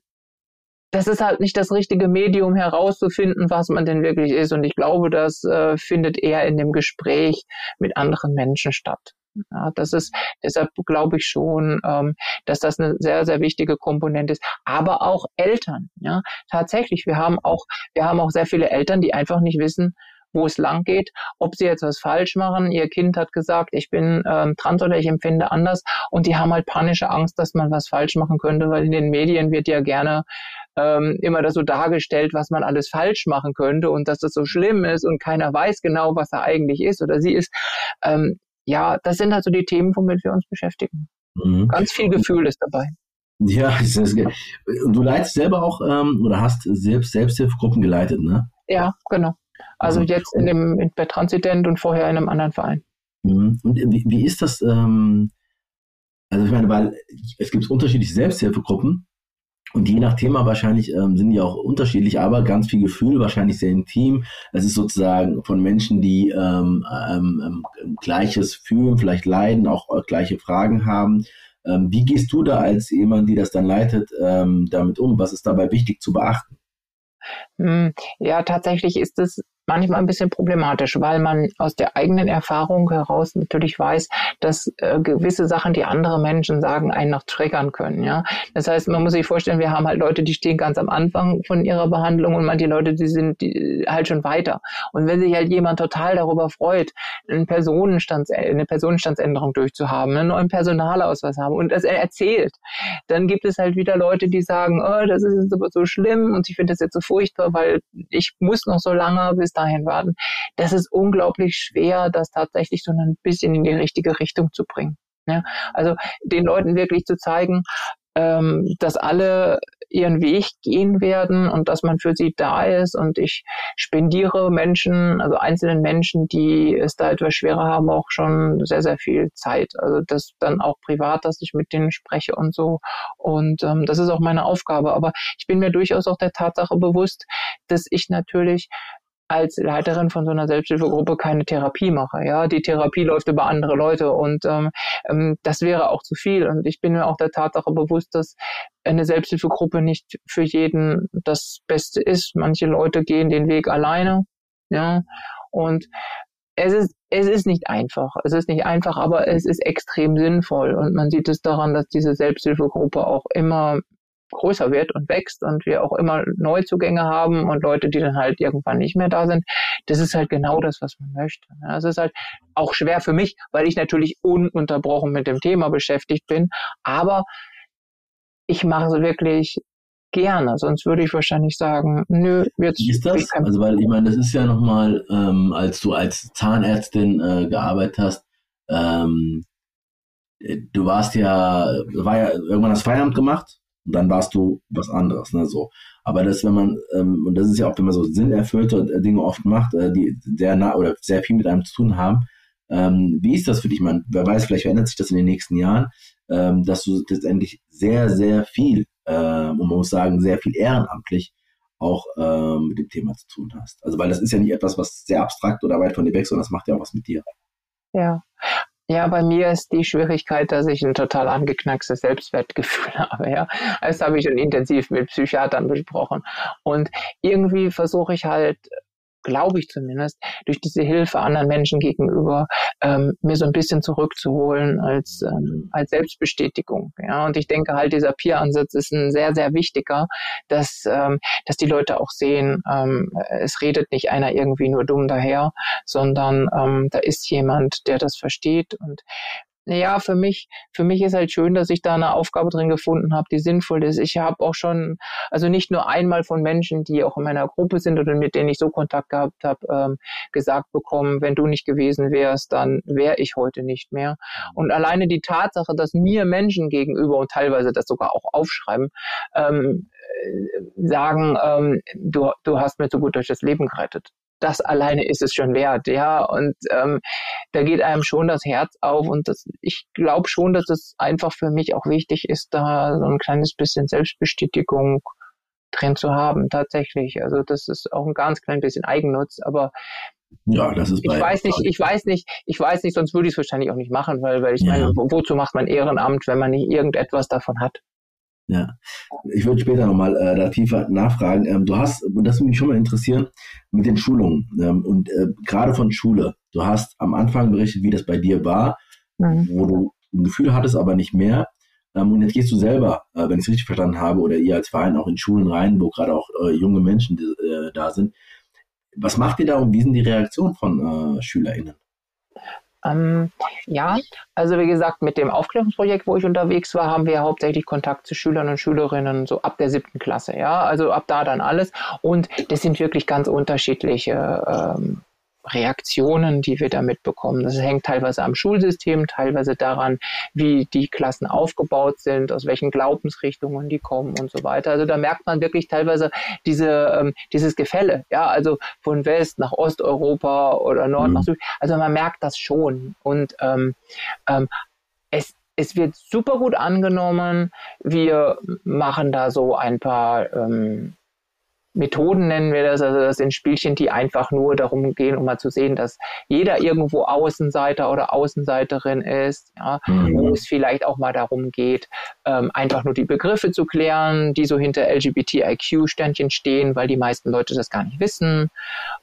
das ist halt nicht das richtige Medium herauszufinden, was man denn wirklich ist. Und ich glaube, das äh, findet eher in dem Gespräch mit anderen Menschen statt. Ja, das ist, deshalb glaube ich schon, ähm, dass das eine sehr, sehr wichtige Komponente ist. Aber auch Eltern, ja, tatsächlich. Wir haben auch, wir haben auch sehr viele Eltern, die einfach nicht wissen, wo es lang geht, ob sie jetzt was falsch machen. Ihr Kind hat gesagt, ich bin ähm, trans oder ich empfinde anders und die haben halt panische Angst, dass man was falsch machen könnte, weil in den Medien wird ja gerne ähm, immer das so dargestellt, was man alles falsch machen könnte und dass das so schlimm ist und keiner weiß genau, was er eigentlich ist oder sie ist. Ähm, ja, das sind also die Themen, womit wir uns beschäftigen. Mhm. Ganz viel Gefühl ist dabei. Ja, und du leitest selber auch ähm, oder hast selbst Selbsthilfegruppen geleitet, ne? Ja, genau. Also mhm. jetzt in dem bei Transident und vorher in einem anderen Verein. Mhm. Und wie, wie ist das? Ähm, also ich meine, weil es gibt unterschiedliche Selbsthilfegruppen und je nach Thema wahrscheinlich ähm, sind die auch unterschiedlich, aber ganz viel Gefühl, wahrscheinlich sehr intim. Es ist sozusagen von Menschen, die ähm, ähm, ähm Gleiches fühlen, vielleicht leiden, auch äh, gleiche Fragen haben. Ähm, wie gehst du da als jemand, die das dann leitet, ähm, damit um? Was ist dabei wichtig zu beachten? Hm, ja, tatsächlich ist es manchmal ein bisschen problematisch, weil man aus der eigenen Erfahrung heraus natürlich weiß, dass äh, gewisse Sachen, die andere Menschen sagen, einen noch triggern können. Ja, das heißt, man muss sich vorstellen, wir haben halt Leute, die stehen ganz am Anfang von ihrer Behandlung und manche Leute, die sind die, halt schon weiter. Und wenn sich halt jemand total darüber freut, einen Personenstands, eine Personenstandsänderung durchzuhaben, einen neuen Personalausweis haben und das er erzählt, dann gibt es halt wieder Leute, die sagen, oh, das ist jetzt aber so schlimm und ich finde das jetzt so furchtbar, weil ich muss noch so lange bis dahin warten. Das ist unglaublich schwer, das tatsächlich so ein bisschen in die richtige Richtung zu bringen. Ja, also den Leuten wirklich zu zeigen, ähm, dass alle ihren Weg gehen werden und dass man für sie da ist. Und ich spendiere Menschen, also einzelnen Menschen, die es da etwas schwerer haben, auch schon sehr, sehr viel Zeit. Also das dann auch privat, dass ich mit denen spreche und so. Und ähm, das ist auch meine Aufgabe. Aber ich bin mir durchaus auch der Tatsache bewusst, dass ich natürlich als Leiterin von so einer Selbsthilfegruppe keine Therapie mache. Ja, die Therapie läuft über andere Leute und ähm, ähm, das wäre auch zu viel. Und ich bin mir auch der Tatsache bewusst, dass eine Selbsthilfegruppe nicht für jeden das Beste ist. Manche Leute gehen den Weg alleine. Ja, und es ist, es ist nicht einfach. Es ist nicht einfach, aber es ist extrem sinnvoll. Und man sieht es daran, dass diese Selbsthilfegruppe auch immer größer wird und wächst und wir auch immer Neuzugänge haben und Leute, die dann halt irgendwann nicht mehr da sind. Das ist halt genau das, was man möchte. Das ist halt auch schwer für mich, weil ich natürlich ununterbrochen mit dem Thema beschäftigt bin. Aber ich mache es wirklich gerne, sonst würde ich wahrscheinlich sagen, nö, jetzt. Wie ist das? Also weil ich meine, das ist ja nochmal, ähm, als du als Zahnärztin äh, gearbeitet hast, ähm, du warst ja, war ja irgendwann das Feierabend gemacht und dann warst du was anderes, ne, so. Aber das, wenn man, ähm, und das ist ja auch, wenn man so sinnerfüllte Dinge oft macht, äh, die sehr nah oder sehr viel mit einem zu tun haben, ähm, wie ist das für dich? Man, wer weiß, vielleicht verändert sich das in den nächsten Jahren, ähm, dass du letztendlich sehr, sehr viel, äh, und man muss sagen, sehr viel ehrenamtlich auch ähm, mit dem Thema zu tun hast. Also, weil das ist ja nicht etwas, was sehr abstrakt oder weit von dir weg, sondern das macht ja auch was mit dir. Ja, ja, bei mir ist die Schwierigkeit, dass ich ein total angeknackstes Selbstwertgefühl habe. Ja, das habe ich schon intensiv mit Psychiatern besprochen. Und irgendwie versuche ich halt glaube ich zumindest, durch diese Hilfe anderen Menschen gegenüber ähm, mir so ein bisschen zurückzuholen als, ähm, als Selbstbestätigung. Ja, und ich denke halt, dieser Peer-Ansatz ist ein sehr, sehr wichtiger, dass, ähm, dass die Leute auch sehen, ähm, es redet nicht einer irgendwie nur dumm daher, sondern ähm, da ist jemand, der das versteht und naja, für mich, für mich ist halt schön, dass ich da eine Aufgabe drin gefunden habe, die sinnvoll ist. Ich habe auch schon, also nicht nur einmal von Menschen, die auch in meiner Gruppe sind oder mit denen ich so Kontakt gehabt habe, ähm, gesagt bekommen, wenn du nicht gewesen wärst, dann wäre ich heute nicht mehr. Und alleine die Tatsache, dass mir Menschen gegenüber und teilweise das sogar auch aufschreiben, ähm, äh, sagen, ähm, du, du hast mir so gut durch das Leben gerettet das alleine ist es schon wert, ja. Und ähm, da geht einem schon das Herz auf und das, ich glaube schon, dass es einfach für mich auch wichtig ist, da so ein kleines bisschen Selbstbestätigung drin zu haben, tatsächlich. Also das ist auch ein ganz klein bisschen Eigennutz, aber ja, das ist ich weiß nicht, ich weiß nicht, ich weiß nicht, sonst würde ich es wahrscheinlich auch nicht machen, weil, weil ich ja. meine, wozu macht man Ehrenamt, wenn man nicht irgendetwas davon hat? Ja, ich würde später nochmal äh, da tiefer nachfragen. Ähm, du hast, und das würde mich schon mal interessieren, mit den Schulungen ähm, und äh, gerade von Schule. Du hast am Anfang berichtet, wie das bei dir war, mhm. wo du ein Gefühl hattest, aber nicht mehr. Ähm, und jetzt gehst du selber, äh, wenn ich es richtig verstanden habe, oder ihr als Verein auch in Schulen rein, wo gerade auch äh, junge Menschen äh, da sind. Was macht ihr da und wie sind die Reaktionen von äh, SchülerInnen? Ähm, ja, also wie gesagt, mit dem Aufklärungsprojekt, wo ich unterwegs war, haben wir hauptsächlich Kontakt zu Schülern und Schülerinnen so ab der siebten Klasse, ja, also ab da dann alles. Und das sind wirklich ganz unterschiedliche ähm, Reaktionen, die wir da mitbekommen. Das hängt teilweise am Schulsystem, teilweise daran, wie die Klassen aufgebaut sind, aus welchen Glaubensrichtungen die kommen und so weiter. Also da merkt man wirklich teilweise diese, ähm, dieses Gefälle, ja, also von West nach Osteuropa oder Nord mhm. nach Süd. Also man merkt das schon. Und ähm, ähm, es, es wird super gut angenommen. Wir machen da so ein paar ähm, Methoden nennen wir das, also das sind Spielchen, die einfach nur darum gehen, um mal zu sehen, dass jeder irgendwo Außenseiter oder Außenseiterin ist, ja, mhm. wo es vielleicht auch mal darum geht, ähm, einfach nur die Begriffe zu klären, die so hinter LGBTIQ-Ständchen stehen, weil die meisten Leute das gar nicht wissen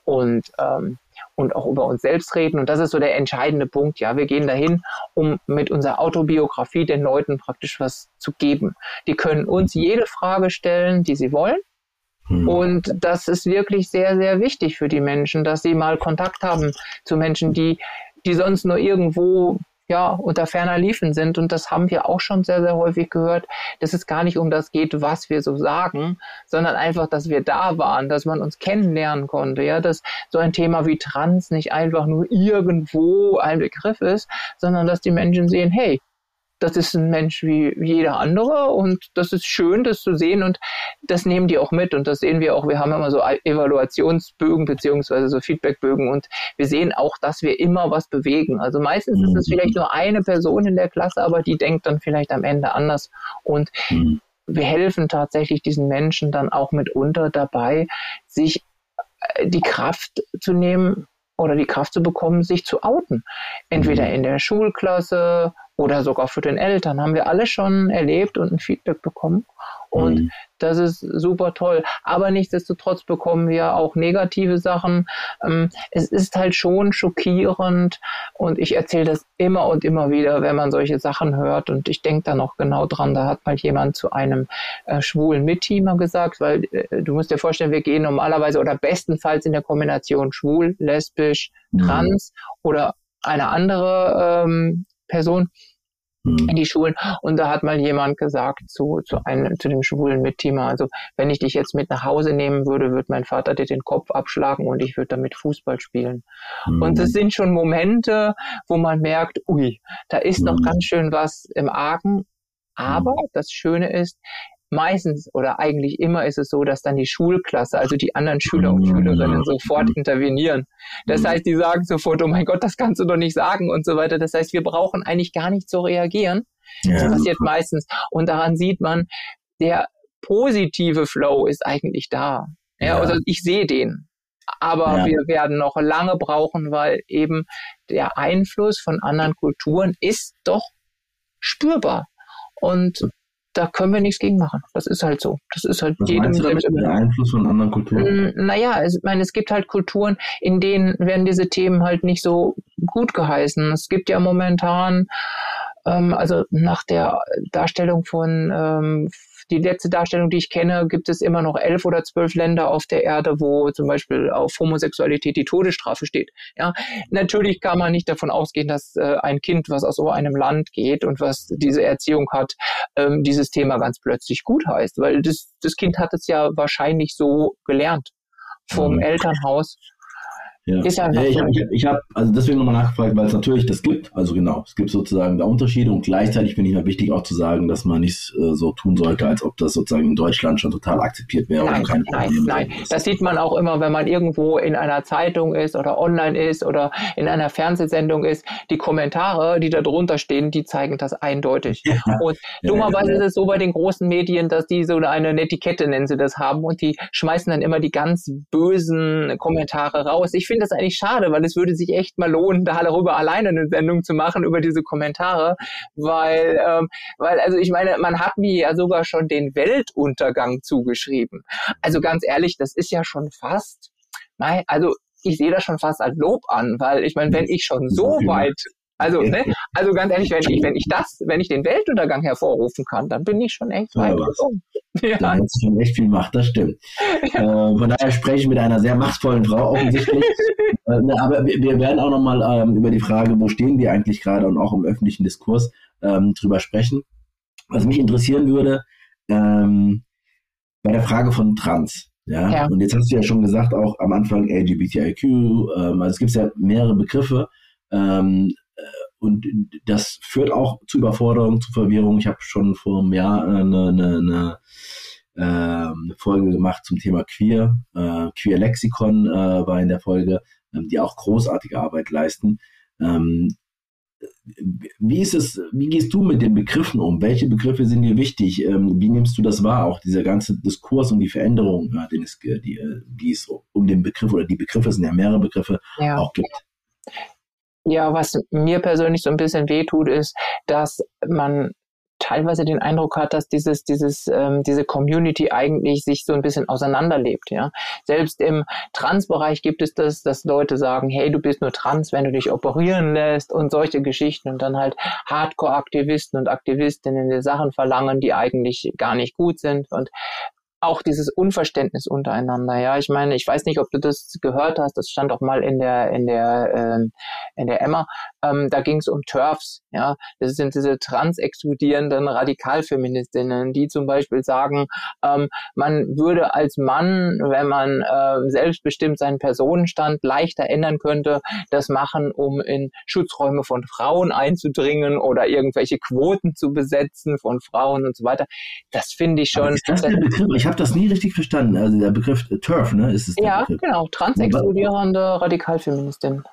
und ähm, und auch über uns selbst reden. Und das ist so der entscheidende Punkt. Ja, wir gehen dahin, um mit unserer Autobiografie den Leuten praktisch was zu geben. Die können uns jede Frage stellen, die sie wollen. Hm. Und das ist wirklich sehr, sehr wichtig für die Menschen, dass sie mal Kontakt haben zu Menschen, die, die sonst nur irgendwo ja, unter ferner Liefen sind. Und das haben wir auch schon sehr, sehr häufig gehört, dass es gar nicht um das geht, was wir so sagen, sondern einfach, dass wir da waren, dass man uns kennenlernen konnte. Ja, dass so ein Thema wie Trans nicht einfach nur irgendwo ein Begriff ist, sondern dass die Menschen sehen, hey, das ist ein Mensch wie, jeder andere und das ist schön, das zu sehen und das nehmen die auch mit und das sehen wir auch. Wir haben immer so Evaluationsbögen beziehungsweise so Feedbackbögen und wir sehen auch, dass wir immer was bewegen. Also meistens ist es mhm. vielleicht nur eine Person in der Klasse, aber die denkt dann vielleicht am Ende anders und mhm. wir helfen tatsächlich diesen Menschen dann auch mitunter dabei, sich die Kraft zu nehmen oder die Kraft zu bekommen, sich zu outen. Entweder mhm. in der Schulklasse oder sogar für den Eltern. Haben wir alle schon erlebt und ein Feedback bekommen. Und mhm. das ist super toll. Aber nichtsdestotrotz bekommen wir auch negative Sachen. Ähm, es ist halt schon schockierend und ich erzähle das immer und immer wieder, wenn man solche Sachen hört. Und ich denke da noch genau dran. Da hat mal jemand zu einem äh, schwulen Mitteamer gesagt, weil äh, du musst dir vorstellen, wir gehen normalerweise oder bestenfalls in der Kombination schwul, lesbisch, mhm. trans mhm. oder eine andere ähm, Person in die Schulen. Und da hat mal jemand gesagt zu, zu, einem, zu dem schwulen Mitthema, also wenn ich dich jetzt mit nach Hause nehmen würde, würde mein Vater dir den Kopf abschlagen und ich würde damit Fußball spielen. Mhm. Und das sind schon Momente, wo man merkt, ui, da ist mhm. noch ganz schön was im Argen. Aber das Schöne ist, meistens oder eigentlich immer ist es so, dass dann die Schulklasse, also die anderen Schüler und Schülerinnen sofort intervenieren. Das heißt, die sagen sofort, oh mein Gott, das kannst du doch nicht sagen und so weiter. Das heißt, wir brauchen eigentlich gar nicht zu reagieren. Das ja. passiert meistens. Und daran sieht man, der positive Flow ist eigentlich da. Ja, ja. also ich sehe den. Aber ja. wir werden noch lange brauchen, weil eben der Einfluss von anderen Kulturen ist doch spürbar. Und da können wir nichts gegen machen. Das ist halt so. Das ist halt Was jedem meinst du damit, der Einfluss von anderen Kulturen? Mm, naja, ich meine, es gibt halt Kulturen, in denen werden diese Themen halt nicht so gut geheißen. Es gibt ja momentan ähm, also nach der Darstellung von ähm, die letzte Darstellung, die ich kenne, gibt es immer noch elf oder zwölf Länder auf der Erde, wo zum Beispiel auf Homosexualität die Todesstrafe steht. Ja, natürlich kann man nicht davon ausgehen, dass äh, ein Kind, was aus so einem Land geht und was diese Erziehung hat, ähm, dieses Thema ganz plötzlich gut heißt, weil das, das Kind hat es ja wahrscheinlich so gelernt vom mhm. Elternhaus. Ja. Ist ja, ja ich habe, ich hab, also deswegen nochmal nachgefragt, weil es natürlich das gibt. Also genau, es gibt sozusagen da Unterschiede und gleichzeitig finde ich mir wichtig auch zu sagen, dass man nicht äh, so tun sollte, als ob das sozusagen in Deutschland schon total akzeptiert wäre. Nein, nein, nein. Das sieht man auch immer, wenn man irgendwo in einer Zeitung ist oder online ist oder in einer Fernsehsendung ist. Die Kommentare, die da drunter stehen, die zeigen das eindeutig. Ja. Und dummerweise ja, ist es so bei den großen Medien, dass die so eine Netiquette, nennen sie das, haben und die schmeißen dann immer die ganz bösen Kommentare raus. Ich finde finde das eigentlich schade, weil es würde sich echt mal lohnen, da darüber alleine eine Sendung zu machen, über diese Kommentare, weil, ähm, weil, also ich meine, man hat mir ja sogar schon den Weltuntergang zugeschrieben. Also ganz ehrlich, das ist ja schon fast, also ich sehe das schon fast als Lob an, weil ich meine, wenn ich schon so weit also, ne, also ganz ehrlich, wenn ich, wenn ich das, wenn ich den Weltuntergang hervorrufen kann, dann bin ich schon echt weit gekommen. Ja. Da hat schon echt viel Macht, das stimmt. Ja. Äh, von daher spreche ich mit einer sehr machtvollen Frau offensichtlich. äh, ne, aber wir, wir, werden auch nochmal ähm, über die Frage, wo stehen wir eigentlich gerade und auch im öffentlichen Diskurs ähm, drüber sprechen. Was mich interessieren würde, ähm, bei der Frage von Trans. Ja? ja? Und jetzt hast du ja schon gesagt, auch am Anfang LGBTIQ, ähm, also es gibt ja mehrere Begriffe. Ähm, und das führt auch zu Überforderung, zu Verwirrung. Ich habe schon vor einem Jahr eine, eine, eine, äh, eine Folge gemacht zum Thema Queer. Äh, Queer Lexikon äh, war in der Folge, ähm, die auch großartige Arbeit leisten. Ähm, wie ist es, wie gehst du mit den Begriffen um? Welche Begriffe sind dir wichtig? Ähm, wie nimmst du das wahr? Auch dieser ganze Diskurs und die Veränderung, ja, den es, die, die es um den Begriff oder die Begriffe sind ja mehrere Begriffe ja. auch gibt. Ja, was mir persönlich so ein bisschen wehtut, ist, dass man teilweise den Eindruck hat, dass dieses, dieses, ähm, diese Community eigentlich sich so ein bisschen auseinanderlebt. Ja, selbst im Trans-Bereich gibt es das, dass Leute sagen, hey, du bist nur trans, wenn du dich operieren lässt und solche Geschichten und dann halt Hardcore-Aktivisten und Aktivistinnen die Sachen verlangen, die eigentlich gar nicht gut sind und auch dieses Unverständnis untereinander. Ja, ich meine, ich weiß nicht, ob du das gehört hast. Das stand auch mal in der in der ähm, in der Emma. Ähm, da ging es um Turfs. Ja, das sind diese trans-exkludierenden Radikalfeministinnen, die zum Beispiel sagen, ähm, man würde als Mann, wenn man äh, selbstbestimmt seinen Personenstand leichter ändern könnte, das machen, um in Schutzräume von Frauen einzudringen oder irgendwelche Quoten zu besetzen von Frauen und so weiter. Das finde ich schon. habe das nie richtig verstanden. Also der Begriff äh, TERF, ne? Ist es ja, Begriff? genau. Transexkludierende Radikalfeministin.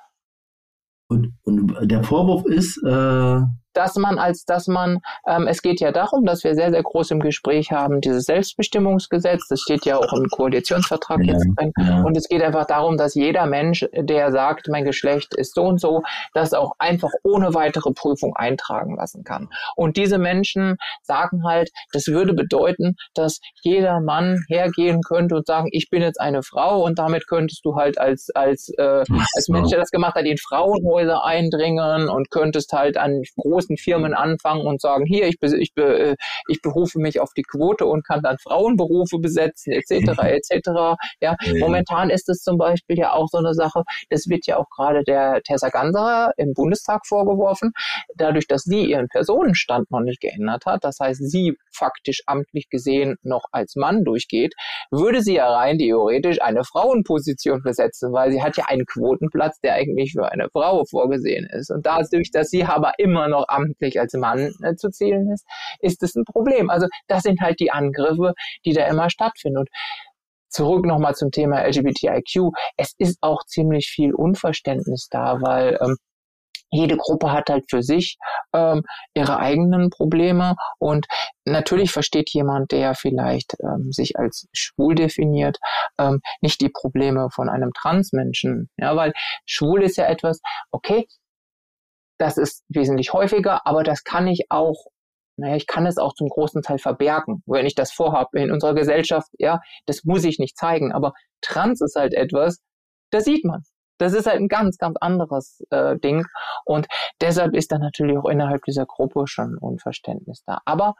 Und, und der Vorwurf ist, äh, dass man als dass man, ähm, es geht ja darum, dass wir sehr, sehr groß im Gespräch haben, dieses Selbstbestimmungsgesetz, das steht ja auch im Koalitionsvertrag ja, jetzt drin. Ja. Und es geht einfach darum, dass jeder Mensch, der sagt, mein Geschlecht ist so und so, das auch einfach ohne weitere Prüfung eintragen lassen kann. Und diese Menschen sagen halt, das würde bedeuten, dass jeder Mann hergehen könnte und sagen, ich bin jetzt eine Frau und damit könntest du halt als, als, äh, als Mensch, der das gemacht hat, in Frauenhäuser eindringen und könntest halt an großen Firmen anfangen und sagen, hier, ich, ich, äh, ich berufe mich auf die Quote und kann dann Frauenberufe besetzen, etc., etc. Ja, momentan ist es zum Beispiel ja auch so eine Sache, das wird ja auch gerade der Tessa Ganserer im Bundestag vorgeworfen, dadurch, dass sie ihren Personenstand noch nicht geändert hat, das heißt, sie faktisch amtlich gesehen noch als Mann durchgeht, würde sie ja rein theoretisch eine Frauenposition besetzen, weil sie hat ja einen Quotenplatz, der eigentlich für eine Frau vorgesehen ist. Und dadurch, dass sie aber immer noch amtlich als Mann äh, zu zählen ist, ist es ein Problem. Also das sind halt die Angriffe, die da immer stattfinden. Und zurück nochmal zum Thema LGBTIQ. Es ist auch ziemlich viel Unverständnis da, weil ähm, jede Gruppe hat halt für sich ähm, ihre eigenen Probleme und natürlich versteht jemand, der vielleicht ähm, sich als schwul definiert, ähm, nicht die Probleme von einem Transmenschen. Ja, weil schwul ist ja etwas, okay, das ist wesentlich häufiger, aber das kann ich auch naja, ich kann es auch zum großen Teil verbergen, wenn ich das vorhabe in unserer Gesellschaft. Ja, das muss ich nicht zeigen. Aber Trans ist halt etwas, das sieht man. Das ist halt ein ganz, ganz anderes äh, Ding. Und deshalb ist da natürlich auch innerhalb dieser Gruppe schon Unverständnis da. Aber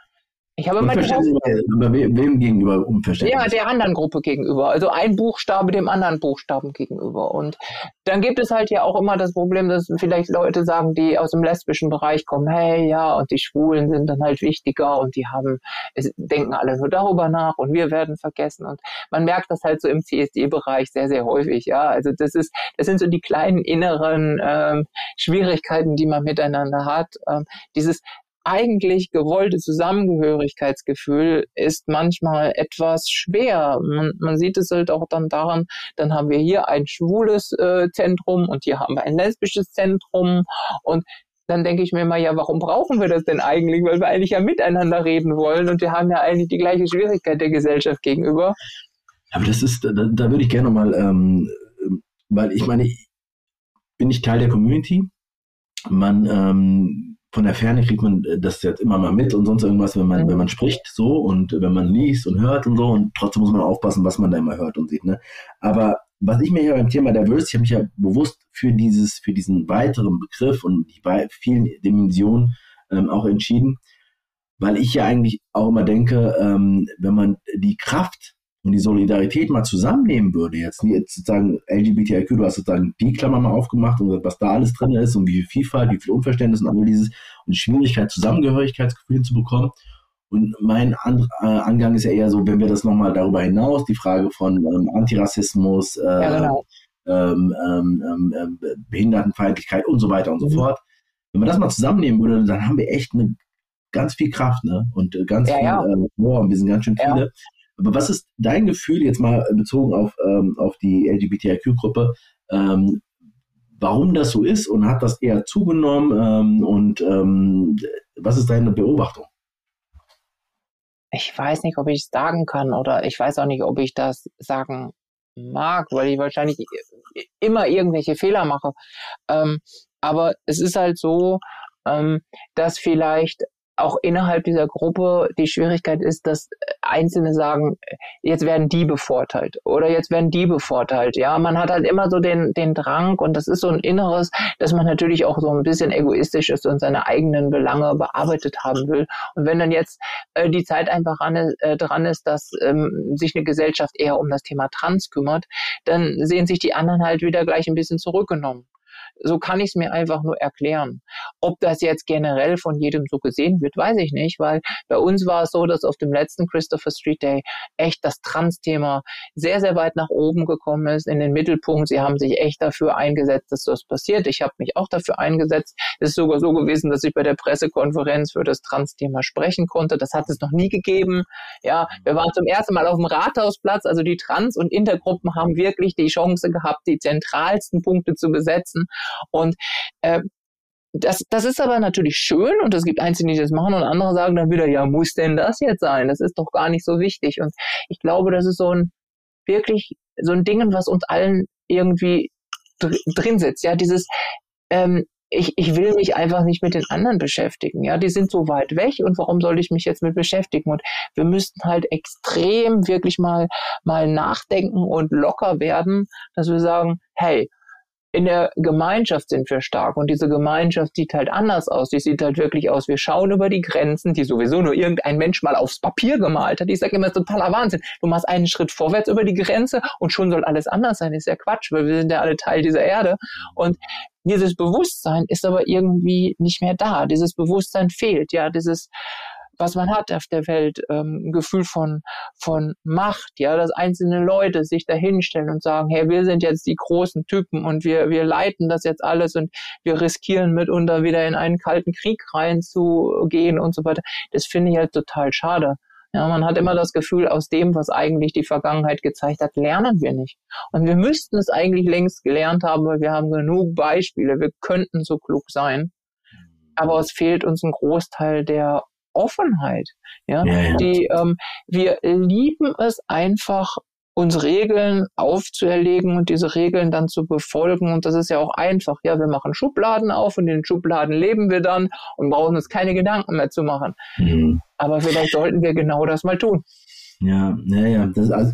ich habe immer die Aber wem gegenüber Unverständnis? Ja, der anderen Gruppe gegenüber. Also ein Buchstabe dem anderen Buchstaben gegenüber. Und dann gibt es halt ja auch immer das Problem, dass vielleicht Leute sagen, die aus dem lesbischen Bereich kommen, hey, ja, und die Schwulen sind dann halt wichtiger und die haben, es denken alle nur darüber nach und wir werden vergessen. Und man merkt das halt so im CSD-Bereich sehr, sehr häufig, ja. Also das ist, das sind so die kleinen inneren ähm, Schwierigkeiten, die man miteinander hat. Ähm, dieses eigentlich gewollte Zusammengehörigkeitsgefühl ist manchmal etwas schwer. Man, man, sieht es halt auch dann daran, dann haben wir hier ein schwules äh, Zentrum und hier haben wir ein lesbisches Zentrum und dann denke ich mir mal, ja, warum brauchen wir das denn eigentlich? Weil wir eigentlich ja miteinander reden wollen und wir haben ja eigentlich die gleiche Schwierigkeit der Gesellschaft gegenüber. Aber das ist, da, da würde ich gerne nochmal, ähm, weil ich meine, bin ich Teil der Community. Man ähm, von der Ferne kriegt man äh, das jetzt immer mal mit und sonst irgendwas, wenn man, mhm. wenn man spricht so und wenn man liest und hört und so und trotzdem muss man aufpassen, was man da immer hört und sieht. Ne? Aber was ich mir hier beim Thema Diversity, ich habe mich ja bewusst für dieses, für diesen weiteren Begriff und die vielen Dimensionen ähm, auch entschieden, weil ich ja eigentlich auch immer denke, ähm, wenn man die Kraft und die Solidarität mal zusammennehmen würde, jetzt, jetzt sozusagen LGBTIQ, du hast sozusagen die Klammer mal aufgemacht und was da alles drin ist und wie viel Vielfalt, wie viel Unverständnis und all dieses und die Schwierigkeit, Zusammengehörigkeitsgefühle zu bekommen. Und mein An äh, Angang ist ja eher so, wenn wir das nochmal darüber hinaus, die Frage von ähm, Antirassismus, äh, ja, genau. ähm, ähm, ähm Behindertenfeindlichkeit und so weiter und so mhm. fort. Wenn man das mal zusammennehmen würde, dann haben wir echt eine ganz viel Kraft, ne? Und äh, ganz ja, viel, ja. Äh, boah, wir sind ganz schön viele. Aber was ist dein Gefühl jetzt mal bezogen auf, ähm, auf die LGBTIQ-Gruppe? Ähm, warum das so ist und hat das eher zugenommen? Ähm, und ähm, was ist deine Beobachtung? Ich weiß nicht, ob ich es sagen kann oder ich weiß auch nicht, ob ich das sagen mag, weil ich wahrscheinlich immer irgendwelche Fehler mache. Ähm, aber es ist halt so, ähm, dass vielleicht auch innerhalb dieser Gruppe die Schwierigkeit ist, dass Einzelne sagen, jetzt werden die bevorteilt oder jetzt werden die bevorteilt. Ja, man hat halt immer so den, den Drang und das ist so ein Inneres, dass man natürlich auch so ein bisschen egoistisch ist und seine eigenen Belange bearbeitet haben will. Und wenn dann jetzt äh, die Zeit einfach ran, äh, dran ist, dass ähm, sich eine Gesellschaft eher um das Thema Trans kümmert, dann sehen sich die anderen halt wieder gleich ein bisschen zurückgenommen. So kann ich es mir einfach nur erklären. Ob das jetzt generell von jedem so gesehen wird, weiß ich nicht, weil bei uns war es so, dass auf dem letzten Christopher Street Day echt das Trans-Thema sehr, sehr weit nach oben gekommen ist, in den Mittelpunkt. Sie haben sich echt dafür eingesetzt, dass das passiert. Ich habe mich auch dafür eingesetzt. Es ist sogar so gewesen, dass ich bei der Pressekonferenz für das Trans-Thema sprechen konnte. Das hat es noch nie gegeben. Ja, wir waren zum ersten Mal auf dem Rathausplatz. Also die Trans- und Intergruppen haben wirklich die Chance gehabt, die zentralsten Punkte zu besetzen. Und äh, das, das ist aber natürlich schön und es gibt Einzelne, die das machen und andere sagen dann wieder, ja, muss denn das jetzt sein? Das ist doch gar nicht so wichtig. Und ich glaube, das ist so ein wirklich so ein Ding, was uns allen irgendwie dr drin sitzt. Ja, dieses, ähm, ich, ich will mich einfach nicht mit den anderen beschäftigen. Ja, die sind so weit weg und warum soll ich mich jetzt mit beschäftigen? Und wir müssten halt extrem wirklich mal, mal nachdenken und locker werden, dass wir sagen, hey, in der Gemeinschaft sind wir stark und diese Gemeinschaft sieht halt anders aus. Die sieht halt wirklich aus, wir schauen über die Grenzen, die sowieso nur irgendein Mensch mal aufs Papier gemalt hat. Ich sage immer, totaler Wahnsinn. Du machst einen Schritt vorwärts über die Grenze und schon soll alles anders sein. Ist ja Quatsch, weil wir sind ja alle Teil dieser Erde. Und dieses Bewusstsein ist aber irgendwie nicht mehr da. Dieses Bewusstsein fehlt. Ja, dieses, was man hat auf der Welt, ähm, ein Gefühl von, von Macht, ja, dass einzelne Leute sich da hinstellen und sagen, hey, wir sind jetzt die großen Typen und wir, wir leiten das jetzt alles und wir riskieren mitunter wieder in einen kalten Krieg reinzugehen und so weiter. Das finde ich halt total schade. Ja, man hat immer das Gefühl, aus dem, was eigentlich die Vergangenheit gezeigt hat, lernen wir nicht. Und wir müssten es eigentlich längst gelernt haben, weil wir haben genug Beispiele. Wir könnten so klug sein. Aber es fehlt uns ein Großteil der Offenheit. Ja, ja, die ähm, wir lieben es einfach uns Regeln aufzuerlegen und diese Regeln dann zu befolgen. Und das ist ja auch einfach. Ja, wir machen Schubladen auf und in den Schubladen leben wir dann und brauchen uns keine Gedanken mehr zu machen. Mhm. Aber vielleicht sollten wir genau das mal tun. Ja, ja, ja. Das also,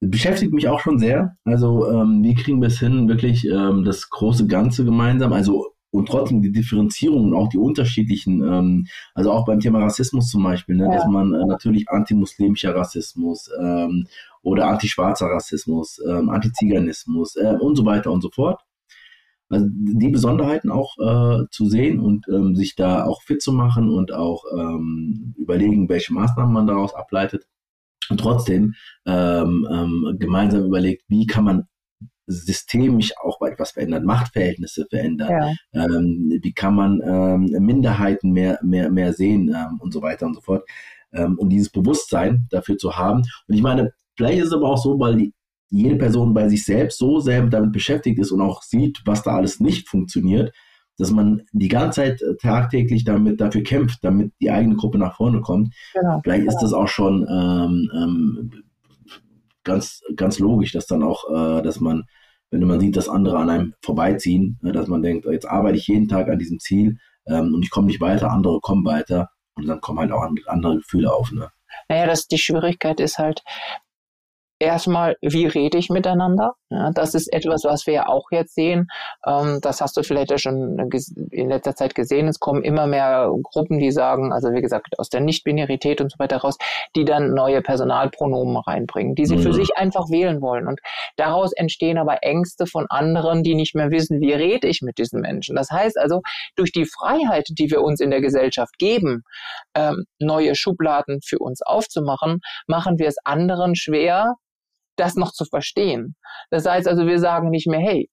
beschäftigt mich auch schon sehr. Also, ähm, wie kriegen wir es hin, wirklich ähm, das große Ganze gemeinsam? Also und trotzdem die Differenzierung und auch die unterschiedlichen, ähm, also auch beim Thema Rassismus zum Beispiel, ne, ja. dass man äh, natürlich antimuslimischer Rassismus ähm, oder antischwarzer Rassismus, ähm, Antiziganismus äh, und so weiter und so fort. Also die Besonderheiten auch äh, zu sehen und ähm, sich da auch fit zu machen und auch ähm, überlegen, welche Maßnahmen man daraus ableitet. Und trotzdem ähm, ähm, gemeinsam überlegt, wie kann man systemisch auch etwas verändern, Machtverhältnisse verändern, ja. ähm, wie kann man ähm, Minderheiten mehr, mehr, mehr sehen ähm, und so weiter und so fort, ähm, um dieses Bewusstsein dafür zu haben. Und ich meine, vielleicht ist es aber auch so, weil die, jede Person bei sich selbst so sehr damit beschäftigt ist und auch sieht, was da alles nicht funktioniert, dass man die ganze Zeit äh, tagtäglich damit dafür kämpft, damit die eigene Gruppe nach vorne kommt. Genau, vielleicht ist das auch schon ähm, ähm, ganz, ganz logisch, dass dann auch, äh, dass man, wenn man sieht, dass andere an einem vorbeiziehen, äh, dass man denkt, jetzt arbeite ich jeden Tag an diesem Ziel ähm, und ich komme nicht weiter, andere kommen weiter und dann kommen halt auch andere Gefühle auf. Ne? Naja, das, die Schwierigkeit ist halt, erstmal, wie rede ich miteinander? Ja, das ist etwas, was wir ja auch jetzt sehen. Ähm, das hast du vielleicht ja schon in letzter Zeit gesehen. Es kommen immer mehr Gruppen, die sagen, also wie gesagt, aus der Nicht-Binarität und so weiter raus, die dann neue Personalpronomen reinbringen, die sie mhm. für sich einfach wählen wollen. Und daraus entstehen aber Ängste von anderen, die nicht mehr wissen, wie rede ich mit diesen Menschen. Das heißt also, durch die Freiheit, die wir uns in der Gesellschaft geben, ähm, neue Schubladen für uns aufzumachen, machen wir es anderen schwer, das noch zu verstehen. Das heißt also, wir sagen nicht mehr, hey,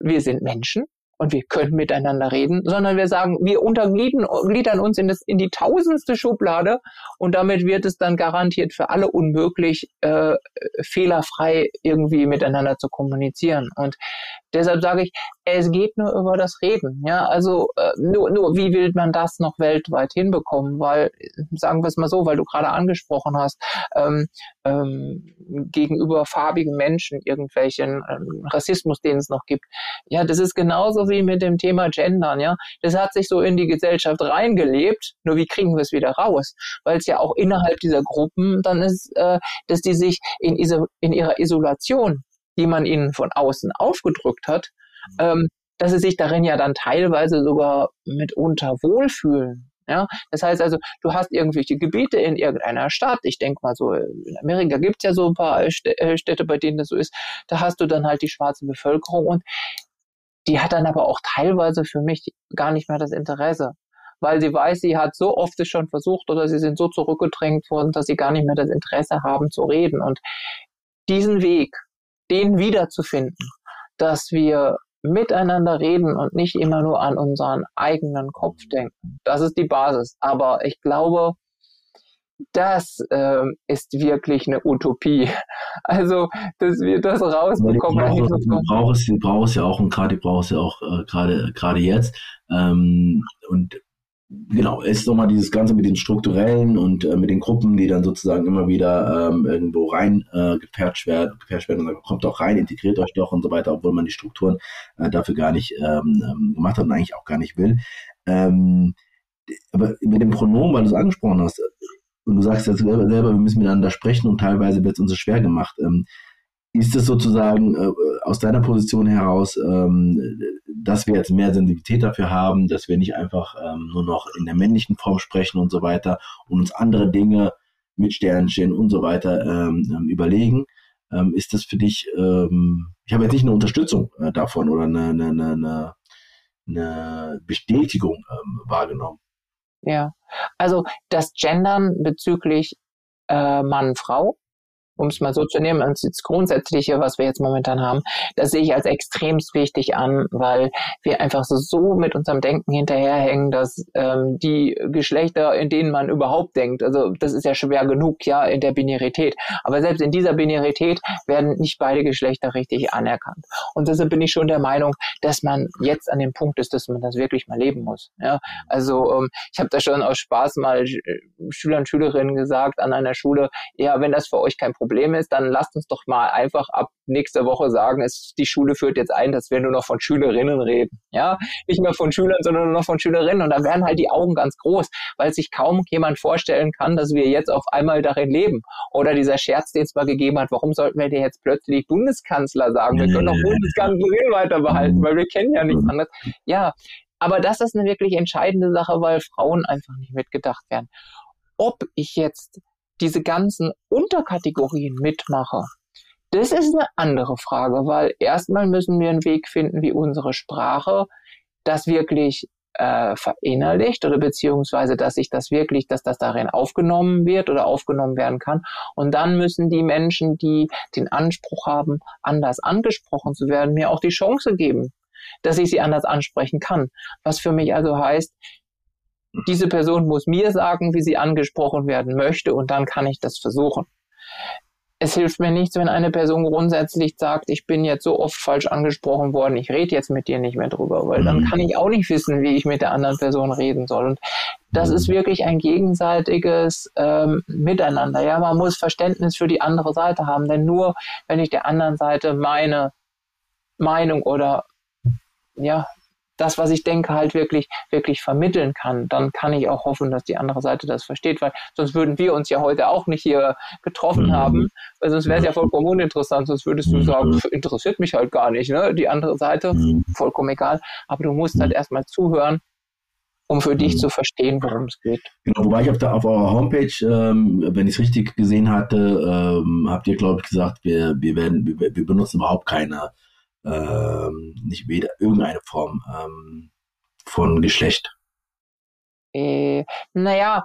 wir sind Menschen und wir können miteinander reden, sondern wir sagen, wir untergliedern uns in, das, in die tausendste Schublade und damit wird es dann garantiert für alle unmöglich, äh, fehlerfrei irgendwie miteinander zu kommunizieren. Und deshalb sage ich, es geht nur über das Reden. Ja, also äh, nur, nur wie will man das noch weltweit hinbekommen? Weil, sagen wir es mal so, weil du gerade angesprochen hast, ähm, ähm, gegenüber farbigen Menschen irgendwelchen ähm, Rassismus, den es noch gibt. Ja, das ist genauso wie mit dem Thema Gendern. Ja, das hat sich so in die Gesellschaft reingelebt. Nur wie kriegen wir es wieder raus? Weil es ja auch innerhalb dieser Gruppen dann ist, äh, dass die sich in, in ihrer Isolation die man ihnen von außen aufgedrückt hat, ähm, dass sie sich darin ja dann teilweise sogar mitunter wohlfühlen. Ja, das heißt also, du hast irgendwelche Gebiete in irgendeiner Stadt. Ich denke mal so, in Amerika gibt es ja so ein paar äh, Städte, bei denen das so ist. Da hast du dann halt die schwarze Bevölkerung und die hat dann aber auch teilweise für mich gar nicht mehr das Interesse, weil sie weiß, sie hat so oft es schon versucht oder sie sind so zurückgedrängt worden, dass sie gar nicht mehr das Interesse haben zu reden. Und diesen Weg, den wiederzufinden, dass wir miteinander reden und nicht immer nur an unseren eigenen Kopf denken. Das ist die Basis. Aber ich glaube, das äh, ist wirklich eine Utopie. Also, dass wir das rausbekommen. Du brauchst, du brauchst ja auch, und gerade, brauchst ja auch äh, gerade, gerade jetzt. Ähm, und genau, ist nochmal dieses Ganze mit den strukturellen und äh, mit den Gruppen, die dann sozusagen immer wieder ähm, irgendwo rein äh, gepatcht werden, gepatcht werden und dann kommt doch rein, integriert euch doch und so weiter, obwohl man die Strukturen äh, dafür gar nicht ähm, ähm gemacht hat und eigentlich auch gar nicht will. Ähm, aber mit dem Pronomen, weil du es angesprochen hast, und du sagst jetzt selber, wir müssen miteinander sprechen und teilweise wird es uns schwer gemacht. Ähm, ist es sozusagen äh, aus deiner Position heraus, ähm, dass wir jetzt mehr Sensibilität dafür haben, dass wir nicht einfach ähm, nur noch in der männlichen Form sprechen und so weiter und uns andere Dinge mit Sternchen und so weiter ähm, ähm überlegen? Ähm, ist das für dich, ähm, ich habe jetzt nicht eine Unterstützung äh, davon oder eine, eine, eine, eine Bestätigung wahrgenommen? Ja, also das Gendern bezüglich äh, Mann, Frau um es mal so zu nehmen, und das Grundsätzliche, was wir jetzt momentan haben, das sehe ich als extremst wichtig an, weil wir einfach so, so mit unserem Denken hinterherhängen, dass ähm, die Geschlechter, in denen man überhaupt denkt, also das ist ja schwer genug, ja, in der Binarität, aber selbst in dieser Binarität werden nicht beide Geschlechter richtig anerkannt. Und deshalb bin ich schon der Meinung, dass man jetzt an dem Punkt ist, dass man das wirklich mal leben muss. Ja? Also ähm, ich habe da schon aus Spaß mal Schülern und Schülerinnen gesagt an einer Schule, ja, wenn das für euch kein Problem Problem ist, dann lasst uns doch mal einfach ab nächster Woche sagen, es, die Schule führt jetzt ein, dass wir nur noch von Schülerinnen reden. Ja, nicht mehr von Schülern, sondern nur noch von Schülerinnen. Und da werden halt die Augen ganz groß, weil sich kaum jemand vorstellen kann, dass wir jetzt auf einmal darin leben. Oder dieser Scherz, den es mal gegeben hat, warum sollten wir dir jetzt plötzlich Bundeskanzler sagen? Wir können doch Bundeskanzlerin weiter behalten, weil wir kennen ja nichts anderes. Ja, aber das ist eine wirklich entscheidende Sache, weil Frauen einfach nicht mitgedacht werden. Ob ich jetzt diese ganzen Unterkategorien mitmache, das ist eine andere Frage, weil erstmal müssen wir einen Weg finden, wie unsere Sprache das wirklich äh, verinnerlicht oder beziehungsweise, dass sich das wirklich, dass das darin aufgenommen wird oder aufgenommen werden kann. Und dann müssen die Menschen, die den Anspruch haben, anders angesprochen zu werden, mir auch die Chance geben, dass ich sie anders ansprechen kann. Was für mich also heißt, diese Person muss mir sagen, wie sie angesprochen werden möchte und dann kann ich das versuchen. Es hilft mir nichts, wenn eine Person grundsätzlich sagt, ich bin jetzt so oft falsch angesprochen worden, ich rede jetzt mit dir nicht mehr drüber, weil dann mhm. kann ich auch nicht wissen, wie ich mit der anderen Person reden soll. Und das ist mhm. wirklich ein gegenseitiges ähm, Miteinander. Ja, man muss Verständnis für die andere Seite haben, denn nur wenn ich der anderen Seite meine Meinung oder ja, das, was ich denke, halt wirklich, wirklich vermitteln kann, dann kann ich auch hoffen, dass die andere Seite das versteht, weil sonst würden wir uns ja heute auch nicht hier getroffen mhm. haben, weil sonst wäre es ja vollkommen uninteressant, sonst würdest du mhm. sagen, interessiert mich halt gar nicht, ne? Die andere Seite, mhm. vollkommen egal, aber du musst halt mhm. erstmal zuhören, um für dich zu verstehen, worum es geht. Genau, wobei ich auf, der, auf eurer Homepage, ähm, wenn ich es richtig gesehen hatte, ähm, habt ihr, glaube ich, gesagt, wir, wir, werden, wir, wir benutzen überhaupt keine ähm, nicht weder irgendeine Form ähm, von Geschlecht. Äh, naja,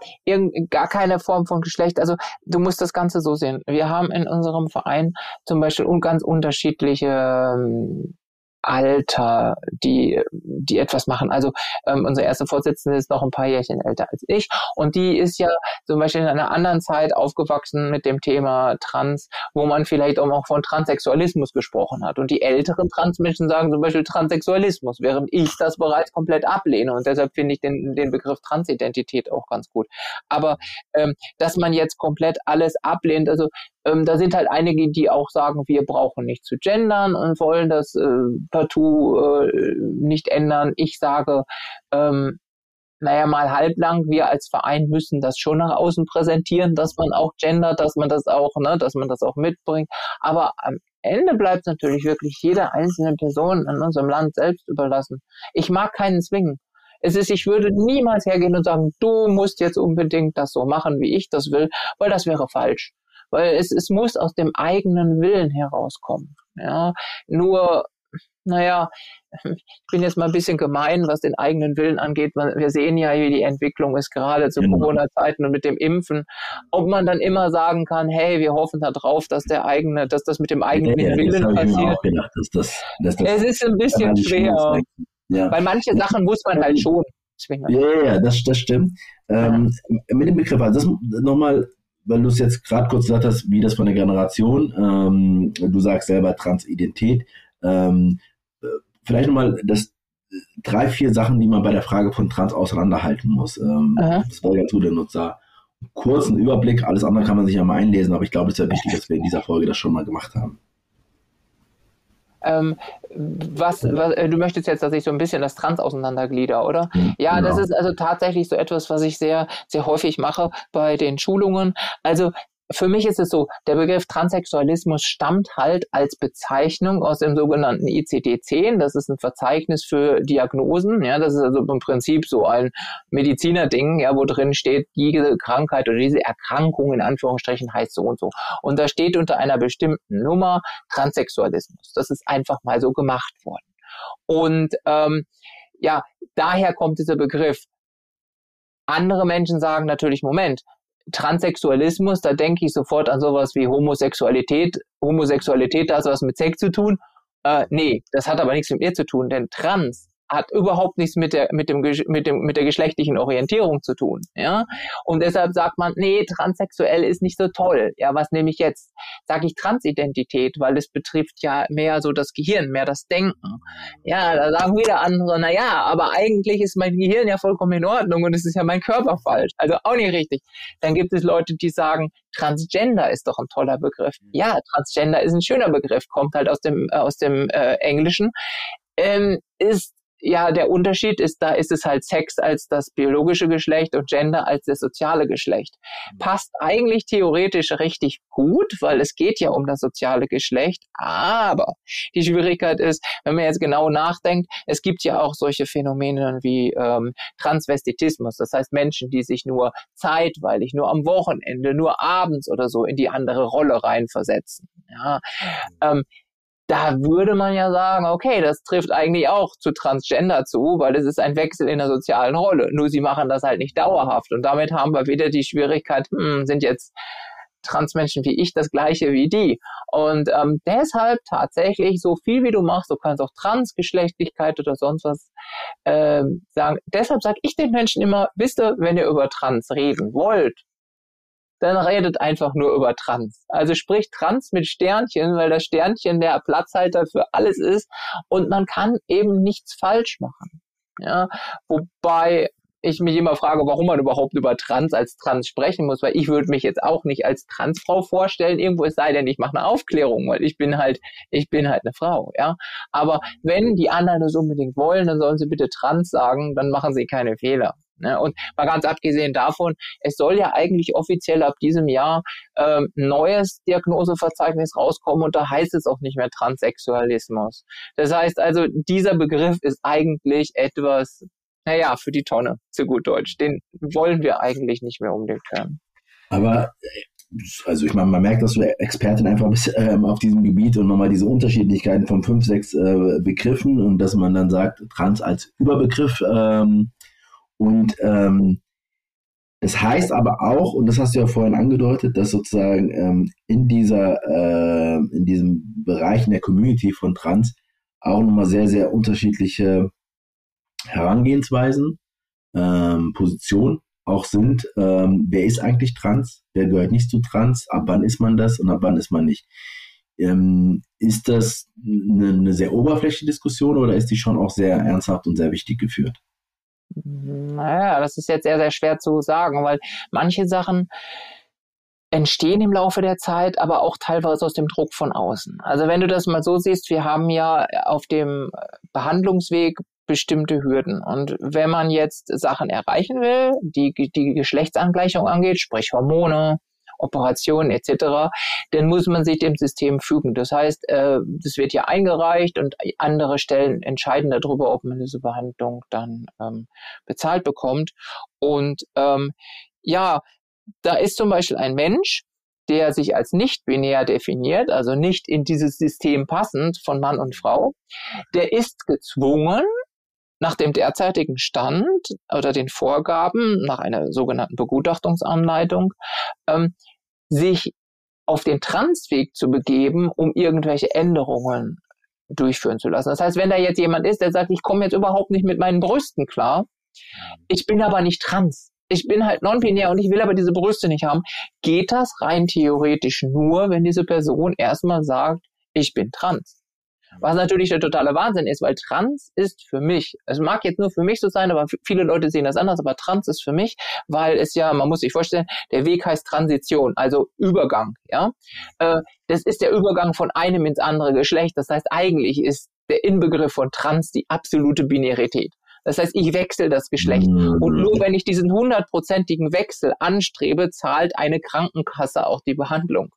gar keine Form von Geschlecht. Also du musst das Ganze so sehen. Wir haben in unserem Verein zum Beispiel ganz unterschiedliche ähm, Alter, die, die etwas machen. Also ähm, unsere erste Vorsitzende ist noch ein paar Jährchen älter als ich und die ist ja zum Beispiel in einer anderen Zeit aufgewachsen mit dem Thema Trans, wo man vielleicht auch von Transsexualismus gesprochen hat. Und die älteren Transmenschen sagen zum Beispiel Transsexualismus, während ich das bereits komplett ablehne. Und deshalb finde ich den, den Begriff Transidentität auch ganz gut. Aber ähm, dass man jetzt komplett alles ablehnt, also ähm, da sind halt einige, die auch sagen, wir brauchen nicht zu gendern und wollen das äh, partout äh, nicht ändern. Ich sage, ähm, naja, mal halblang, wir als Verein müssen das schon nach außen präsentieren, dass man auch gendert, dass man das auch, ne, dass man das auch mitbringt. Aber am Ende bleibt natürlich wirklich jeder einzelne Person in unserem Land selbst überlassen. Ich mag keinen zwingen. Es ist, ich würde niemals hergehen und sagen, du musst jetzt unbedingt das so machen, wie ich das will, weil das wäre falsch weil es, es muss aus dem eigenen Willen herauskommen. Ja, nur, naja, ich bin jetzt mal ein bisschen gemein, was den eigenen Willen angeht. Wir sehen ja, wie die Entwicklung ist gerade zu genau. Corona-Zeiten und mit dem Impfen. Ob man dann immer sagen kann, hey, wir hoffen darauf, dass der eigene, dass das mit dem eigenen ja, Willen passiert. Gedacht, dass das, dass das es ist ein bisschen schwer. Ja. Weil manche Sachen muss man halt schon zwingen. Ja, ja, das, das stimmt. Ähm, mit dem Begriff, also das nochmal weil du es jetzt gerade kurz gesagt hast, wie das von der Generation, ähm, du sagst selber Transidentität, ähm, äh, vielleicht nochmal das drei, vier Sachen, die man bei der Frage von Trans auseinanderhalten muss. Ähm, das wäre ganz gut, der Nutzer. Kurzen Überblick, alles andere kann man sich ja mal einlesen, aber ich glaube, es ist ja wichtig, dass wir in dieser Folge das schon mal gemacht haben. Ähm, was, was, äh, du möchtest jetzt, dass ich so ein bisschen das Trans auseinanderglieder, oder? Ja, genau. das ist also tatsächlich so etwas, was ich sehr, sehr häufig mache bei den Schulungen. Also für mich ist es so, der Begriff Transsexualismus stammt halt als Bezeichnung aus dem sogenannten ICD-10. Das ist ein Verzeichnis für Diagnosen. Ja, das ist also im Prinzip so ein Medizinerding, ja, wo drin steht, diese Krankheit oder diese Erkrankung in Anführungsstrichen heißt so und so. Und da steht unter einer bestimmten Nummer Transsexualismus. Das ist einfach mal so gemacht worden. Und ähm, ja, daher kommt dieser Begriff. Andere Menschen sagen natürlich, Moment, Transsexualismus, da denke ich sofort an sowas wie Homosexualität. Homosexualität, da hat was mit Sex zu tun. Äh, nee, das hat aber nichts mit mir zu tun, denn Trans hat überhaupt nichts mit der, mit dem, mit dem, mit der geschlechtlichen Orientierung zu tun, ja. Und deshalb sagt man, nee, transsexuell ist nicht so toll. Ja, was nehme ich jetzt? Sage ich Transidentität, weil es betrifft ja mehr so das Gehirn, mehr das Denken. Ja, da sagen wieder andere, na ja, aber eigentlich ist mein Gehirn ja vollkommen in Ordnung und es ist ja mein Körper falsch. Also auch nicht richtig. Dann gibt es Leute, die sagen, Transgender ist doch ein toller Begriff. Ja, Transgender ist ein schöner Begriff, kommt halt aus dem, aus dem äh, Englischen. Ähm, ist ja, der Unterschied ist, da ist es halt Sex als das biologische Geschlecht und Gender als das soziale Geschlecht. Mhm. Passt eigentlich theoretisch richtig gut, weil es geht ja um das soziale Geschlecht. Aber die Schwierigkeit ist, wenn man jetzt genau nachdenkt, es gibt ja auch solche Phänomene wie ähm, Transvestitismus. Das heißt Menschen, die sich nur zeitweilig, nur am Wochenende, nur abends oder so in die andere Rolle reinversetzen. Ja, mhm. ähm, da würde man ja sagen, okay, das trifft eigentlich auch zu Transgender zu, weil es ist ein Wechsel in der sozialen Rolle. Nur sie machen das halt nicht dauerhaft. Und damit haben wir wieder die Schwierigkeit, hm, sind jetzt Transmenschen wie ich das gleiche wie die. Und ähm, deshalb tatsächlich, so viel wie du machst, du kannst auch Transgeschlechtlichkeit oder sonst was ähm, sagen. Deshalb sage ich den Menschen immer, wisst ihr, wenn ihr über Trans reden wollt, dann redet einfach nur über Trans. Also spricht Trans mit Sternchen, weil das Sternchen der Platzhalter für alles ist und man kann eben nichts falsch machen. Ja, wobei ich mich immer frage, warum man überhaupt über Trans als Trans sprechen muss, weil ich würde mich jetzt auch nicht als Transfrau vorstellen, irgendwo es sei denn, ich mache eine Aufklärung, weil ich bin halt, ich bin halt eine Frau, ja. Aber wenn die anderen das unbedingt wollen, dann sollen sie bitte Trans sagen, dann machen sie keine Fehler. Ne? Und mal ganz abgesehen davon, es soll ja eigentlich offiziell ab diesem Jahr ähm, neues Diagnoseverzeichnis rauskommen und da heißt es auch nicht mehr Transsexualismus. Das heißt also, dieser Begriff ist eigentlich etwas, naja, für die Tonne, zu gut Deutsch. Den wollen wir eigentlich nicht mehr unbedingt hören. Aber also ich meine, man merkt, dass du Expertin einfach bist ähm, auf diesem Gebiet und nochmal diese Unterschiedlichkeiten von fünf, sechs äh, Begriffen und dass man dann sagt, Trans als Überbegriff ähm, und ähm, das heißt aber auch, und das hast du ja vorhin angedeutet, dass sozusagen ähm, in dieser, äh, in diesem Bereich in der Community von Trans auch nochmal sehr, sehr unterschiedliche Herangehensweisen, ähm, Positionen auch sind. Ähm, wer ist eigentlich trans? Wer gehört nicht zu trans? Ab wann ist man das und ab wann ist man nicht? Ähm, ist das eine, eine sehr oberflächliche Diskussion oder ist die schon auch sehr ernsthaft und sehr wichtig geführt? Naja, das ist jetzt sehr, sehr schwer zu sagen, weil manche Sachen entstehen im Laufe der Zeit, aber auch teilweise aus dem Druck von außen. Also wenn du das mal so siehst, wir haben ja auf dem Behandlungsweg bestimmte Hürden. Und wenn man jetzt Sachen erreichen will, die die Geschlechtsangleichung angeht, sprich Hormone, Operationen etc., dann muss man sich dem System fügen. Das heißt, äh, das wird ja eingereicht und andere Stellen entscheiden darüber, ob man diese Behandlung dann ähm, bezahlt bekommt. Und ähm, ja, da ist zum Beispiel ein Mensch, der sich als nicht binär definiert, also nicht in dieses System passend von Mann und Frau, der ist gezwungen, nach dem derzeitigen Stand oder den Vorgaben nach einer sogenannten Begutachtungsanleitung ähm, sich auf den Transweg zu begeben, um irgendwelche Änderungen durchführen zu lassen. Das heißt, wenn da jetzt jemand ist, der sagt, ich komme jetzt überhaupt nicht mit meinen Brüsten klar, ich bin aber nicht trans, ich bin halt non-binär und ich will aber diese Brüste nicht haben, geht das rein theoretisch nur, wenn diese Person erstmal sagt, ich bin trans. Was natürlich der totale Wahnsinn ist, weil trans ist für mich, es mag jetzt nur für mich so sein, aber viele Leute sehen das anders, aber trans ist für mich, weil es ja, man muss sich vorstellen, der Weg heißt Transition, also Übergang, ja. Äh, das ist der Übergang von einem ins andere Geschlecht. Das heißt, eigentlich ist der Inbegriff von trans die absolute Binarität. Das heißt, ich wechsle das Geschlecht. Und nur wenn ich diesen hundertprozentigen Wechsel anstrebe, zahlt eine Krankenkasse auch die Behandlung.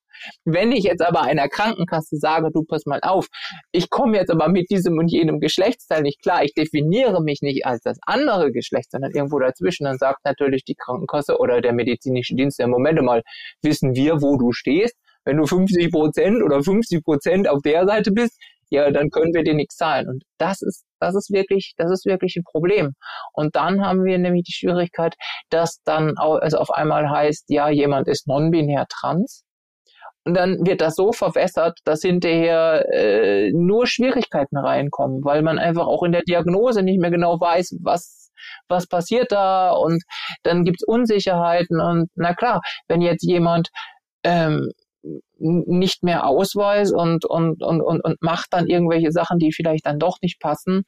Wenn ich jetzt aber einer Krankenkasse sage, du pass mal auf, ich komme jetzt aber mit diesem und jenem Geschlechtsteil nicht klar, ich definiere mich nicht als das andere Geschlecht, sondern irgendwo dazwischen, dann sagt natürlich die Krankenkasse oder der medizinische Dienst, ja, Moment mal, wissen wir, wo du stehst? Wenn du 50 Prozent oder 50 Prozent auf der Seite bist, ja, dann können wir dir nichts zahlen. Und das ist, das ist wirklich, das ist wirklich ein Problem. Und dann haben wir nämlich die Schwierigkeit, dass dann es also auf einmal heißt, ja, jemand ist non-binär trans. Und dann wird das so verwässert, dass hinterher äh, nur Schwierigkeiten reinkommen, weil man einfach auch in der Diagnose nicht mehr genau weiß, was, was passiert da und dann gibt's Unsicherheiten und na klar, wenn jetzt jemand ähm, nicht mehr Ausweis und, und, und, und, und macht dann irgendwelche Sachen, die vielleicht dann doch nicht passen,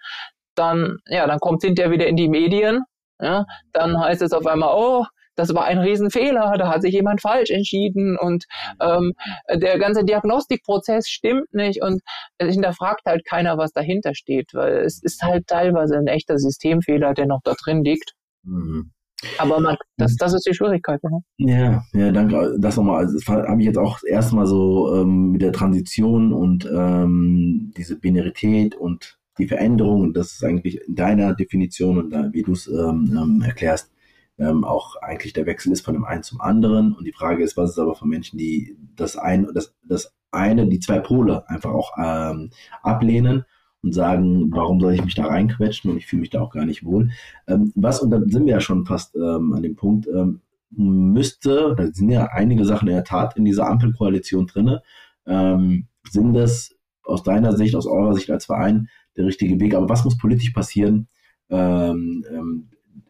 dann, ja, dann kommt hinterher wieder in die Medien. Ja, dann heißt es auf einmal, oh, das war ein Riesenfehler, da hat sich jemand falsch entschieden und ähm, der ganze Diagnostikprozess stimmt nicht und es hinterfragt halt keiner, was dahinter steht, weil es ist halt teilweise ein echter Systemfehler, der noch da drin liegt. Mhm. Aber man, das, das ist die Schwierigkeit. Ne? Ja, ja, danke. Das nochmal. Also das habe ich jetzt auch erstmal so ähm, mit der Transition und ähm, diese Binarität und die Veränderung. Das ist eigentlich in deiner Definition und da, wie du es ähm, ähm, erklärst, ähm, auch eigentlich der Wechsel ist von dem einen zum anderen. Und die Frage ist, was ist aber von Menschen, die das ein, das, das eine, die zwei Pole einfach auch ähm, ablehnen und sagen, warum soll ich mich da reinquetschen und ich fühle mich da auch gar nicht wohl. Ähm, was, und dann sind wir ja schon fast ähm, an dem Punkt, ähm, müsste, da sind ja einige Sachen in der Tat in dieser Ampelkoalition drinne, ähm, sind das aus deiner Sicht, aus eurer Sicht als Verein der richtige Weg? Aber was muss politisch passieren, ähm,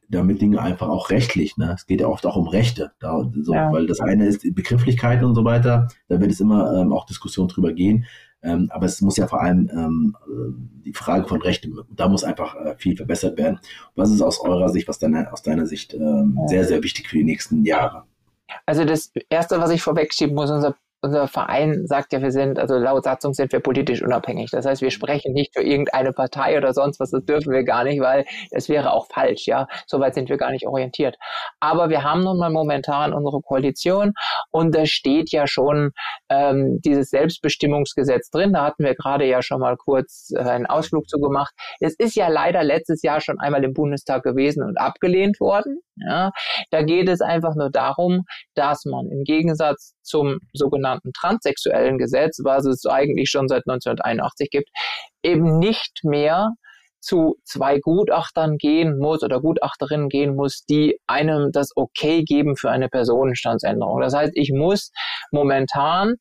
damit Dinge einfach auch rechtlich, ne? Es geht ja oft auch um Rechte, da, so, ja. weil das eine ist Begrifflichkeiten und so weiter, da wird es immer ähm, auch Diskussionen drüber gehen. Ähm, aber es muss ja vor allem ähm, äh, die Frage von Rechten, da muss einfach äh, viel verbessert werden. Was ist aus eurer Sicht, was deine, aus deiner Sicht ähm, sehr, sehr wichtig für die nächsten Jahre? Also das Erste, was ich vorwegschieben muss, unser unser Verein sagt ja, wir sind, also laut Satzung sind wir politisch unabhängig. Das heißt, wir sprechen nicht für irgendeine Partei oder sonst was. Das dürfen wir gar nicht, weil das wäre auch falsch, ja. Soweit sind wir gar nicht orientiert. Aber wir haben nun mal momentan unsere Koalition und da steht ja schon ähm, dieses Selbstbestimmungsgesetz drin. Da hatten wir gerade ja schon mal kurz äh, einen Ausflug zu gemacht. Es ist ja leider letztes Jahr schon einmal im Bundestag gewesen und abgelehnt worden. Ja. Da geht es einfach nur darum, dass man im Gegensatz zum sogenannten transsexuellen Gesetz, was es eigentlich schon seit 1981 gibt, eben nicht mehr zu zwei Gutachtern gehen muss oder Gutachterinnen gehen muss, die einem das Okay geben für eine Personenstandsänderung. Das heißt, ich muss momentan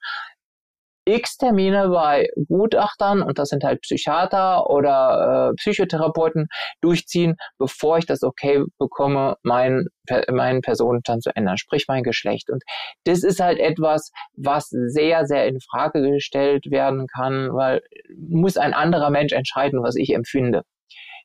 x Termine bei Gutachtern, und das sind halt Psychiater oder äh, Psychotherapeuten, durchziehen, bevor ich das okay bekomme, mein, meinen Personenstand zu ändern, sprich mein Geschlecht. Und das ist halt etwas, was sehr, sehr in Frage gestellt werden kann, weil muss ein anderer Mensch entscheiden, was ich empfinde.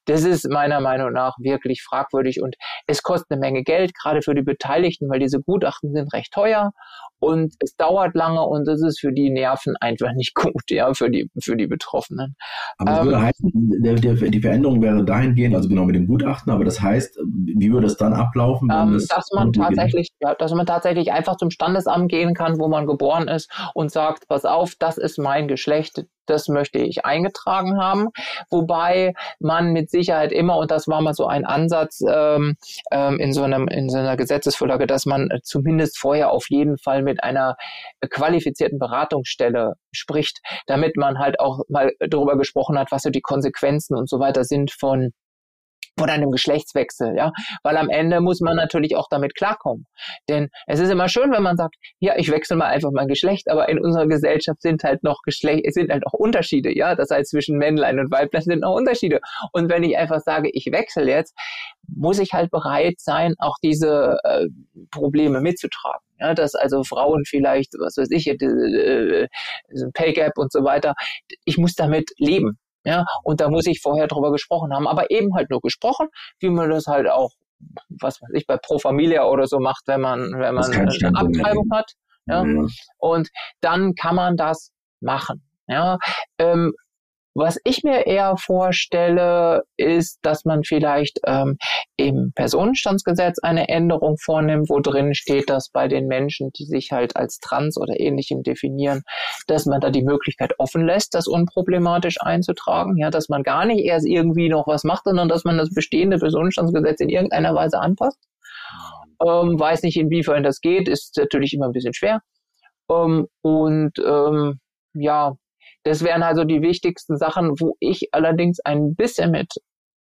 Das ist meiner Meinung nach wirklich fragwürdig und es kostet eine Menge Geld, gerade für die Beteiligten, weil diese Gutachten sind recht teuer und es dauert lange und das ist für die Nerven einfach nicht gut, ja, für die, für die Betroffenen. Aber das ähm, würde heißen, der, der, die Veränderung wäre dahingehend, also genau mit dem Gutachten, aber das heißt, wie würde es dann ablaufen? Ähm, dass man tatsächlich, ja, dass man tatsächlich einfach zum Standesamt gehen kann, wo man geboren ist und sagt, pass auf, das ist mein Geschlecht, das möchte ich eingetragen haben. Wobei man mit Sicherheit immer, und das war mal so ein Ansatz ähm, ähm, in, so einem, in so einer Gesetzesvorlage, dass man zumindest vorher auf jeden Fall mit einer qualifizierten Beratungsstelle spricht, damit man halt auch mal darüber gesprochen hat, was so die Konsequenzen und so weiter sind von oder einem Geschlechtswechsel, ja, weil am Ende muss man natürlich auch damit klarkommen. Denn es ist immer schön, wenn man sagt, ja, ich wechsle mal einfach mein Geschlecht, aber in unserer Gesellschaft sind halt noch Geschlecht, es sind halt auch Unterschiede, ja, das heißt zwischen Männlein und Weiblein sind noch Unterschiede. Und wenn ich einfach sage, ich wechsle jetzt, muss ich halt bereit sein, auch diese äh, Probleme mitzutragen. Ja, dass also Frauen vielleicht, was weiß ich, äh, Pay Gap und so weiter, ich muss damit leben. Ja, und da muss ich vorher drüber gesprochen haben, aber eben halt nur gesprochen, wie man das halt auch, was weiß ich, bei Pro Familia oder so macht, wenn man, wenn man eine Abtreibung hat. Ja, mhm. und dann kann man das machen. Ja, ähm, was ich mir eher vorstelle, ist, dass man vielleicht ähm, im Personenstandsgesetz eine Änderung vornimmt, wo drin steht, dass bei den Menschen, die sich halt als trans oder ähnlichem definieren, dass man da die Möglichkeit offen lässt, das unproblematisch einzutragen, ja, dass man gar nicht erst irgendwie noch was macht, sondern dass man das bestehende Personenstandsgesetz in irgendeiner Weise anpasst. Ähm, weiß nicht, inwiefern das geht, ist natürlich immer ein bisschen schwer. Ähm, und ähm, ja, das wären also die wichtigsten Sachen, wo ich allerdings ein bisschen mit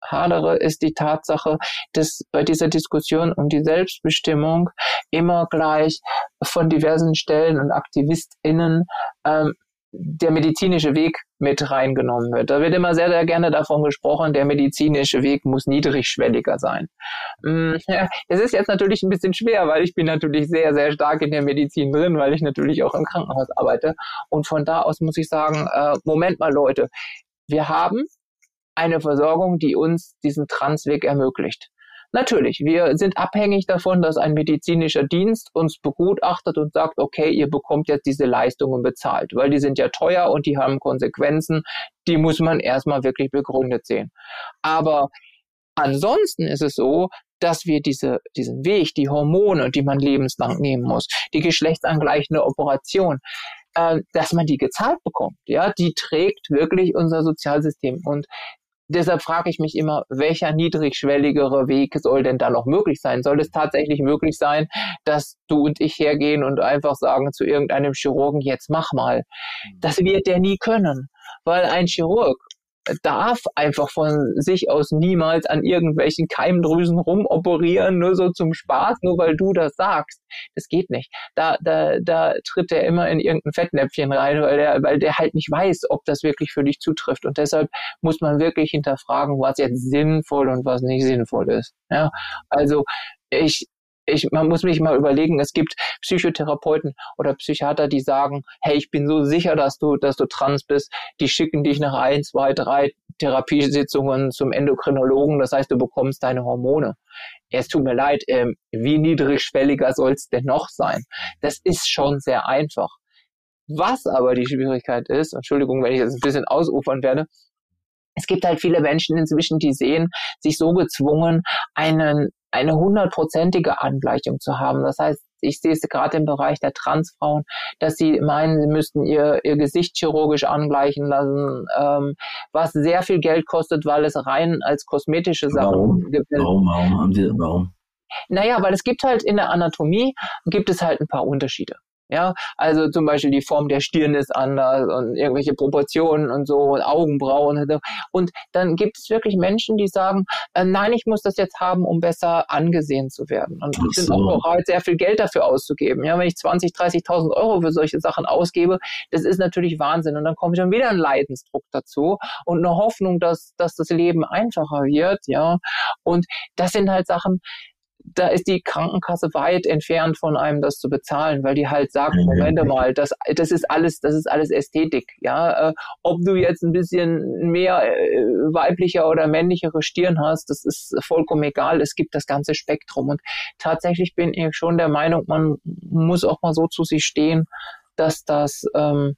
hadere, ist die Tatsache, dass bei dieser Diskussion um die Selbstbestimmung immer gleich von diversen Stellen und AktivistInnen ähm, der medizinische Weg mit reingenommen wird. Da wird immer sehr, sehr gerne davon gesprochen, der medizinische Weg muss niedrigschwelliger sein. Mm, es ist jetzt natürlich ein bisschen schwer, weil ich bin natürlich sehr, sehr stark in der Medizin drin, weil ich natürlich auch im Krankenhaus arbeite. Und von da aus muss ich sagen, äh, Moment mal Leute, wir haben eine Versorgung, die uns diesen Transweg ermöglicht. Natürlich, wir sind abhängig davon, dass ein medizinischer Dienst uns begutachtet und sagt, okay, ihr bekommt jetzt diese Leistungen bezahlt, weil die sind ja teuer und die haben Konsequenzen, die muss man erstmal wirklich begründet sehen. Aber ansonsten ist es so, dass wir diese, diesen Weg, die Hormone, die man lebenslang nehmen muss, die geschlechtsangleichende Operation, äh, dass man die gezahlt bekommt. Ja, die trägt wirklich unser Sozialsystem. Und deshalb frage ich mich immer, welcher niedrigschwelligere Weg soll denn da noch möglich sein? Soll es tatsächlich möglich sein, dass du und ich hergehen und einfach sagen zu irgendeinem Chirurgen, jetzt mach mal? Das wird der nie können, weil ein Chirurg darf einfach von sich aus niemals an irgendwelchen Keimdrüsen rumoperieren, nur so zum Spaß, nur weil du das sagst. Das geht nicht. Da, da, da tritt er immer in irgendein Fettnäpfchen rein, weil der, weil der halt nicht weiß, ob das wirklich für dich zutrifft. Und deshalb muss man wirklich hinterfragen, was jetzt sinnvoll und was nicht sinnvoll ist. Ja, also ich, ich, man muss mich mal überlegen, es gibt Psychotherapeuten oder Psychiater, die sagen, hey, ich bin so sicher, dass du, dass du trans bist, die schicken dich nach ein, zwei, drei Therapiesitzungen zum Endokrinologen, das heißt, du bekommst deine Hormone. Es tut mir leid, ähm, wie niedrigschwelliger soll es denn noch sein? Das ist schon sehr einfach. Was aber die Schwierigkeit ist, Entschuldigung, wenn ich jetzt ein bisschen ausufern werde, es gibt halt viele Menschen inzwischen, die sehen sich so gezwungen, einen eine hundertprozentige Angleichung zu haben. Das heißt, ich sehe es gerade im Bereich der Transfrauen, dass sie meinen, sie müssten ihr, ihr Gesicht chirurgisch angleichen lassen, ähm, was sehr viel Geld kostet, weil es rein als kosmetische Sachen warum? gibt. Warum, warum haben sie, warum? Naja, weil es gibt halt in der Anatomie, gibt es halt ein paar Unterschiede. Ja, also zum Beispiel die Form der Stirn ist anders und irgendwelche Proportionen und so und Augenbrauen und so. Und dann gibt es wirklich Menschen, die sagen, äh, nein, ich muss das jetzt haben, um besser angesehen zu werden. Und so. sind auch bereit, sehr viel Geld dafür auszugeben. Ja, wenn ich 20, 30.000 Euro für solche Sachen ausgebe, das ist natürlich Wahnsinn. Und dann kommt schon wieder ein Leidensdruck dazu und eine Hoffnung, dass, dass das Leben einfacher wird. Ja, und das sind halt Sachen, da ist die Krankenkasse weit entfernt von einem, das zu bezahlen, weil die halt sagt, Moment mal, das, das ist alles, das ist alles Ästhetik, ja. Äh, ob du jetzt ein bisschen mehr äh, weiblicher oder männlichere Stirn hast, das ist vollkommen egal. Es gibt das ganze Spektrum. Und tatsächlich bin ich schon der Meinung, man muss auch mal so zu sich stehen, dass das, ähm,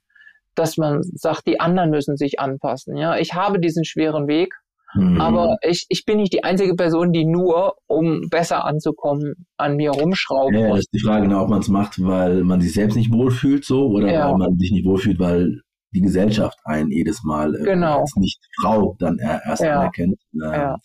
dass man sagt, die anderen müssen sich anpassen. Ja, ich habe diesen schweren Weg Mhm. Aber ich, ich bin nicht die einzige Person, die nur, um besser anzukommen, an mir rumschraubt. Ja, das ist die Frage, genau, ob man es macht, weil man sich selbst nicht wohlfühlt so oder ja. weil man sich nicht wohlfühlt, weil die Gesellschaft einen jedes Mal äh, genau. als nicht Frau dann erst ja. anerkennt. Ähm, ja.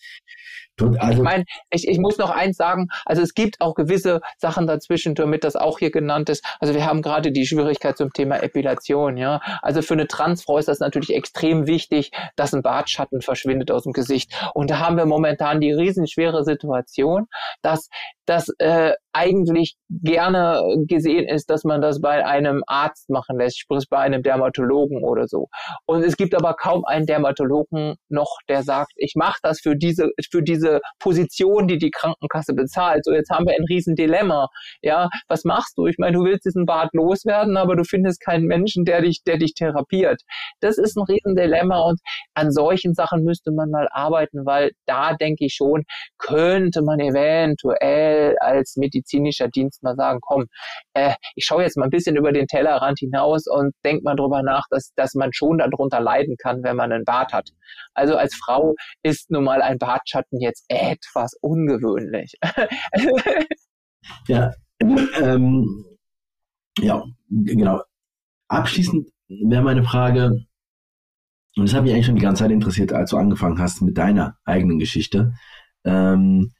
Also, ich meine, ich, ich muss noch eins sagen, also es gibt auch gewisse Sachen dazwischen, damit das auch hier genannt ist. Also wir haben gerade die Schwierigkeit zum Thema Epilation, ja. Also für eine Transfrau ist das natürlich extrem wichtig, dass ein Bartschatten verschwindet aus dem Gesicht. Und da haben wir momentan die riesenschwere Situation, dass das äh, eigentlich gerne gesehen ist, dass man das bei einem Arzt machen lässt, sprich bei einem Dermatologen oder so. Und es gibt aber kaum einen Dermatologen noch, der sagt, ich mache das für diese für diese Position, die die Krankenkasse bezahlt. So jetzt haben wir ein riesen Dilemma. Ja, was machst du? Ich meine, du willst diesen Bart loswerden, aber du findest keinen Menschen, der dich der dich therapiert. Das ist ein riesen Dilemma und an solchen Sachen müsste man mal arbeiten, weil da denke ich schon, könnte man eventuell als Medizin medizinischer Dienst mal sagen, komm, äh, ich schaue jetzt mal ein bisschen über den Tellerrand hinaus und denk mal drüber nach, dass, dass man schon darunter leiden kann, wenn man einen Bart hat. Also als Frau ist nun mal ein Bartschatten jetzt etwas ungewöhnlich. ja, ähm, ja, genau. Abschließend wäre meine Frage, und das hat mich eigentlich schon die ganze Zeit interessiert, als du angefangen hast mit deiner eigenen Geschichte. Ähm,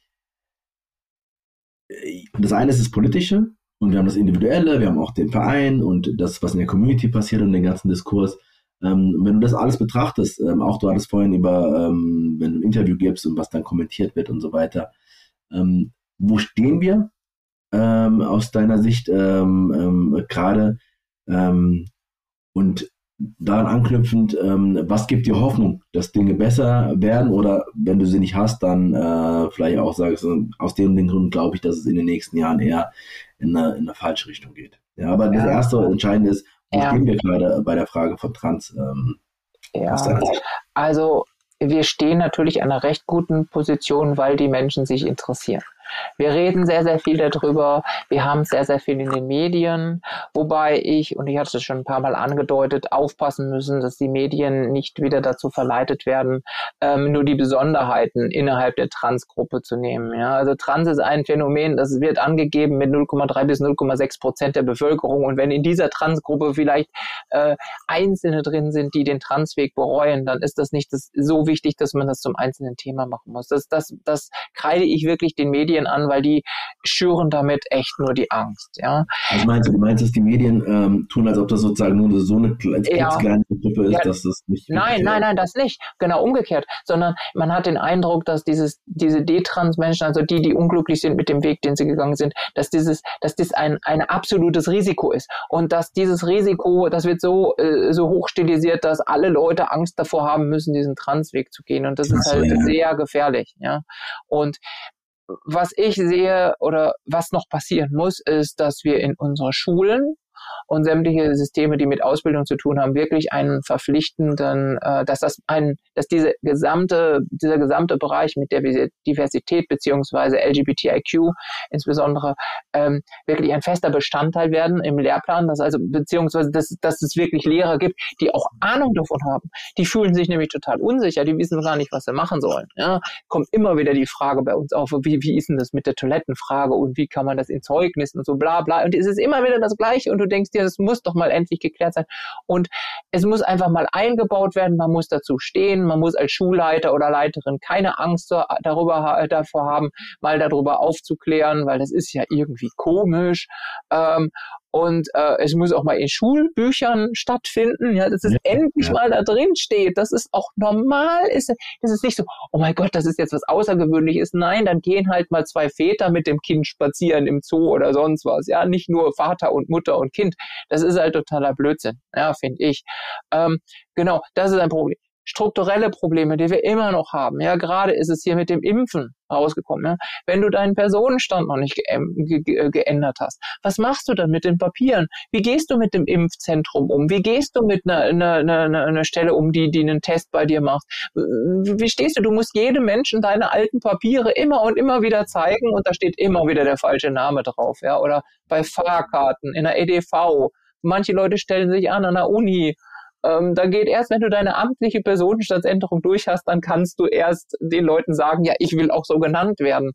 das eine ist das Politische und wir haben das Individuelle, wir haben auch den Verein und das, was in der Community passiert und den ganzen Diskurs. Ähm, wenn du das alles betrachtest, ähm, auch du hattest vorhin über, ähm, wenn du ein Interview gibst und was dann kommentiert wird und so weiter, ähm, wo stehen wir ähm, aus deiner Sicht ähm, gerade? und daran anknüpfend, was gibt dir Hoffnung, dass Dinge besser werden oder wenn du sie nicht hast, dann äh, vielleicht auch sagst, aus dem Grund glaube ich, dass es in den nächsten Jahren eher in eine, in eine falsche Richtung geht. Ja, aber ja. das erste Entscheidende ist, ja. stehen wir gerade bei der Frage von Trans? Ähm, ja, also wir stehen natürlich an einer recht guten Position, weil die Menschen sich interessieren. Wir reden sehr, sehr viel darüber. Wir haben sehr, sehr viel in den Medien, wobei ich, und ich hatte es schon ein paar Mal angedeutet, aufpassen müssen, dass die Medien nicht wieder dazu verleitet werden, ähm, nur die Besonderheiten innerhalb der Transgruppe zu nehmen. Ja? Also Trans ist ein Phänomen, das wird angegeben mit 0,3 bis 0,6 Prozent der Bevölkerung. Und wenn in dieser Transgruppe vielleicht äh, Einzelne drin sind, die den Transweg bereuen, dann ist das nicht das, so wichtig, dass man das zum einzelnen Thema machen muss. Das, das, das kreide ich wirklich den Medien Medien an, weil die schüren damit echt nur die Angst. Ja. Also meinst du, du meinst, dass die Medien ähm, tun, als ob das sozusagen nur so eine ja. kleine Gruppe ist, ja. dass das nicht. Nein, nein, nein, das nicht. Genau umgekehrt. Sondern man hat den Eindruck, dass dieses, diese D-Trans-Menschen, also die, die unglücklich sind mit dem Weg, den sie gegangen sind, dass dieses, dass das ein, ein absolutes Risiko ist. Und dass dieses Risiko, das wird so, äh, so hoch stilisiert, dass alle Leute Angst davor haben müssen, diesen Transweg zu gehen. Und das ist halt ja. sehr gefährlich. Ja. Und was ich sehe oder was noch passieren muss, ist, dass wir in unsere Schulen und sämtliche Systeme, die mit Ausbildung zu tun haben, wirklich einen verpflichtenden, äh, dass das ein, dass diese gesamte, dieser gesamte Bereich mit der Diversität beziehungsweise LGBTIQ insbesondere ähm, wirklich ein fester Bestandteil werden im Lehrplan, dass also beziehungsweise dass, dass es wirklich Lehrer gibt, die auch Ahnung davon haben. Die fühlen sich nämlich total unsicher, die wissen gar nicht, was sie machen sollen. Ja, kommt immer wieder die Frage bei uns auf, wie, wie ist denn das mit der Toilettenfrage und wie kann man das in Zeugnissen und so bla bla. Und es ist immer wieder das Gleiche und du denkst dir, das muss doch mal endlich geklärt sein. Und es muss einfach mal eingebaut werden, man muss dazu stehen, man muss als Schulleiter oder Leiterin keine Angst darüber, davor haben, mal darüber aufzuklären, weil das ist ja irgendwie komisch. Ähm, und äh, es muss auch mal in Schulbüchern stattfinden, ja, dass es ja, endlich ja. mal da drin steht, dass es auch normal ist. Das ist nicht so, oh mein Gott, das ist jetzt was Außergewöhnliches. Nein, dann gehen halt mal zwei Väter mit dem Kind spazieren im Zoo oder sonst was. Ja, nicht nur Vater und Mutter und Kind. Das ist halt totaler Blödsinn, ja, finde ich. Ähm, genau, das ist ein Problem strukturelle Probleme, die wir immer noch haben. Ja, gerade ist es hier mit dem Impfen rausgekommen. Ja? Wenn du deinen Personenstand noch nicht ge ge geändert hast, was machst du dann mit den Papieren? Wie gehst du mit dem Impfzentrum um? Wie gehst du mit einer, einer, einer, einer Stelle um, die, die einen Test bei dir macht? Wie stehst du? Du musst jedem Menschen deine alten Papiere immer und immer wieder zeigen und da steht immer wieder der falsche Name drauf. Ja? Oder bei Fahrkarten, in der EDV. Manche Leute stellen sich an an der Uni ähm, da geht erst, wenn du deine amtliche Personenstandsänderung durch hast, dann kannst du erst den Leuten sagen, ja, ich will auch so genannt werden.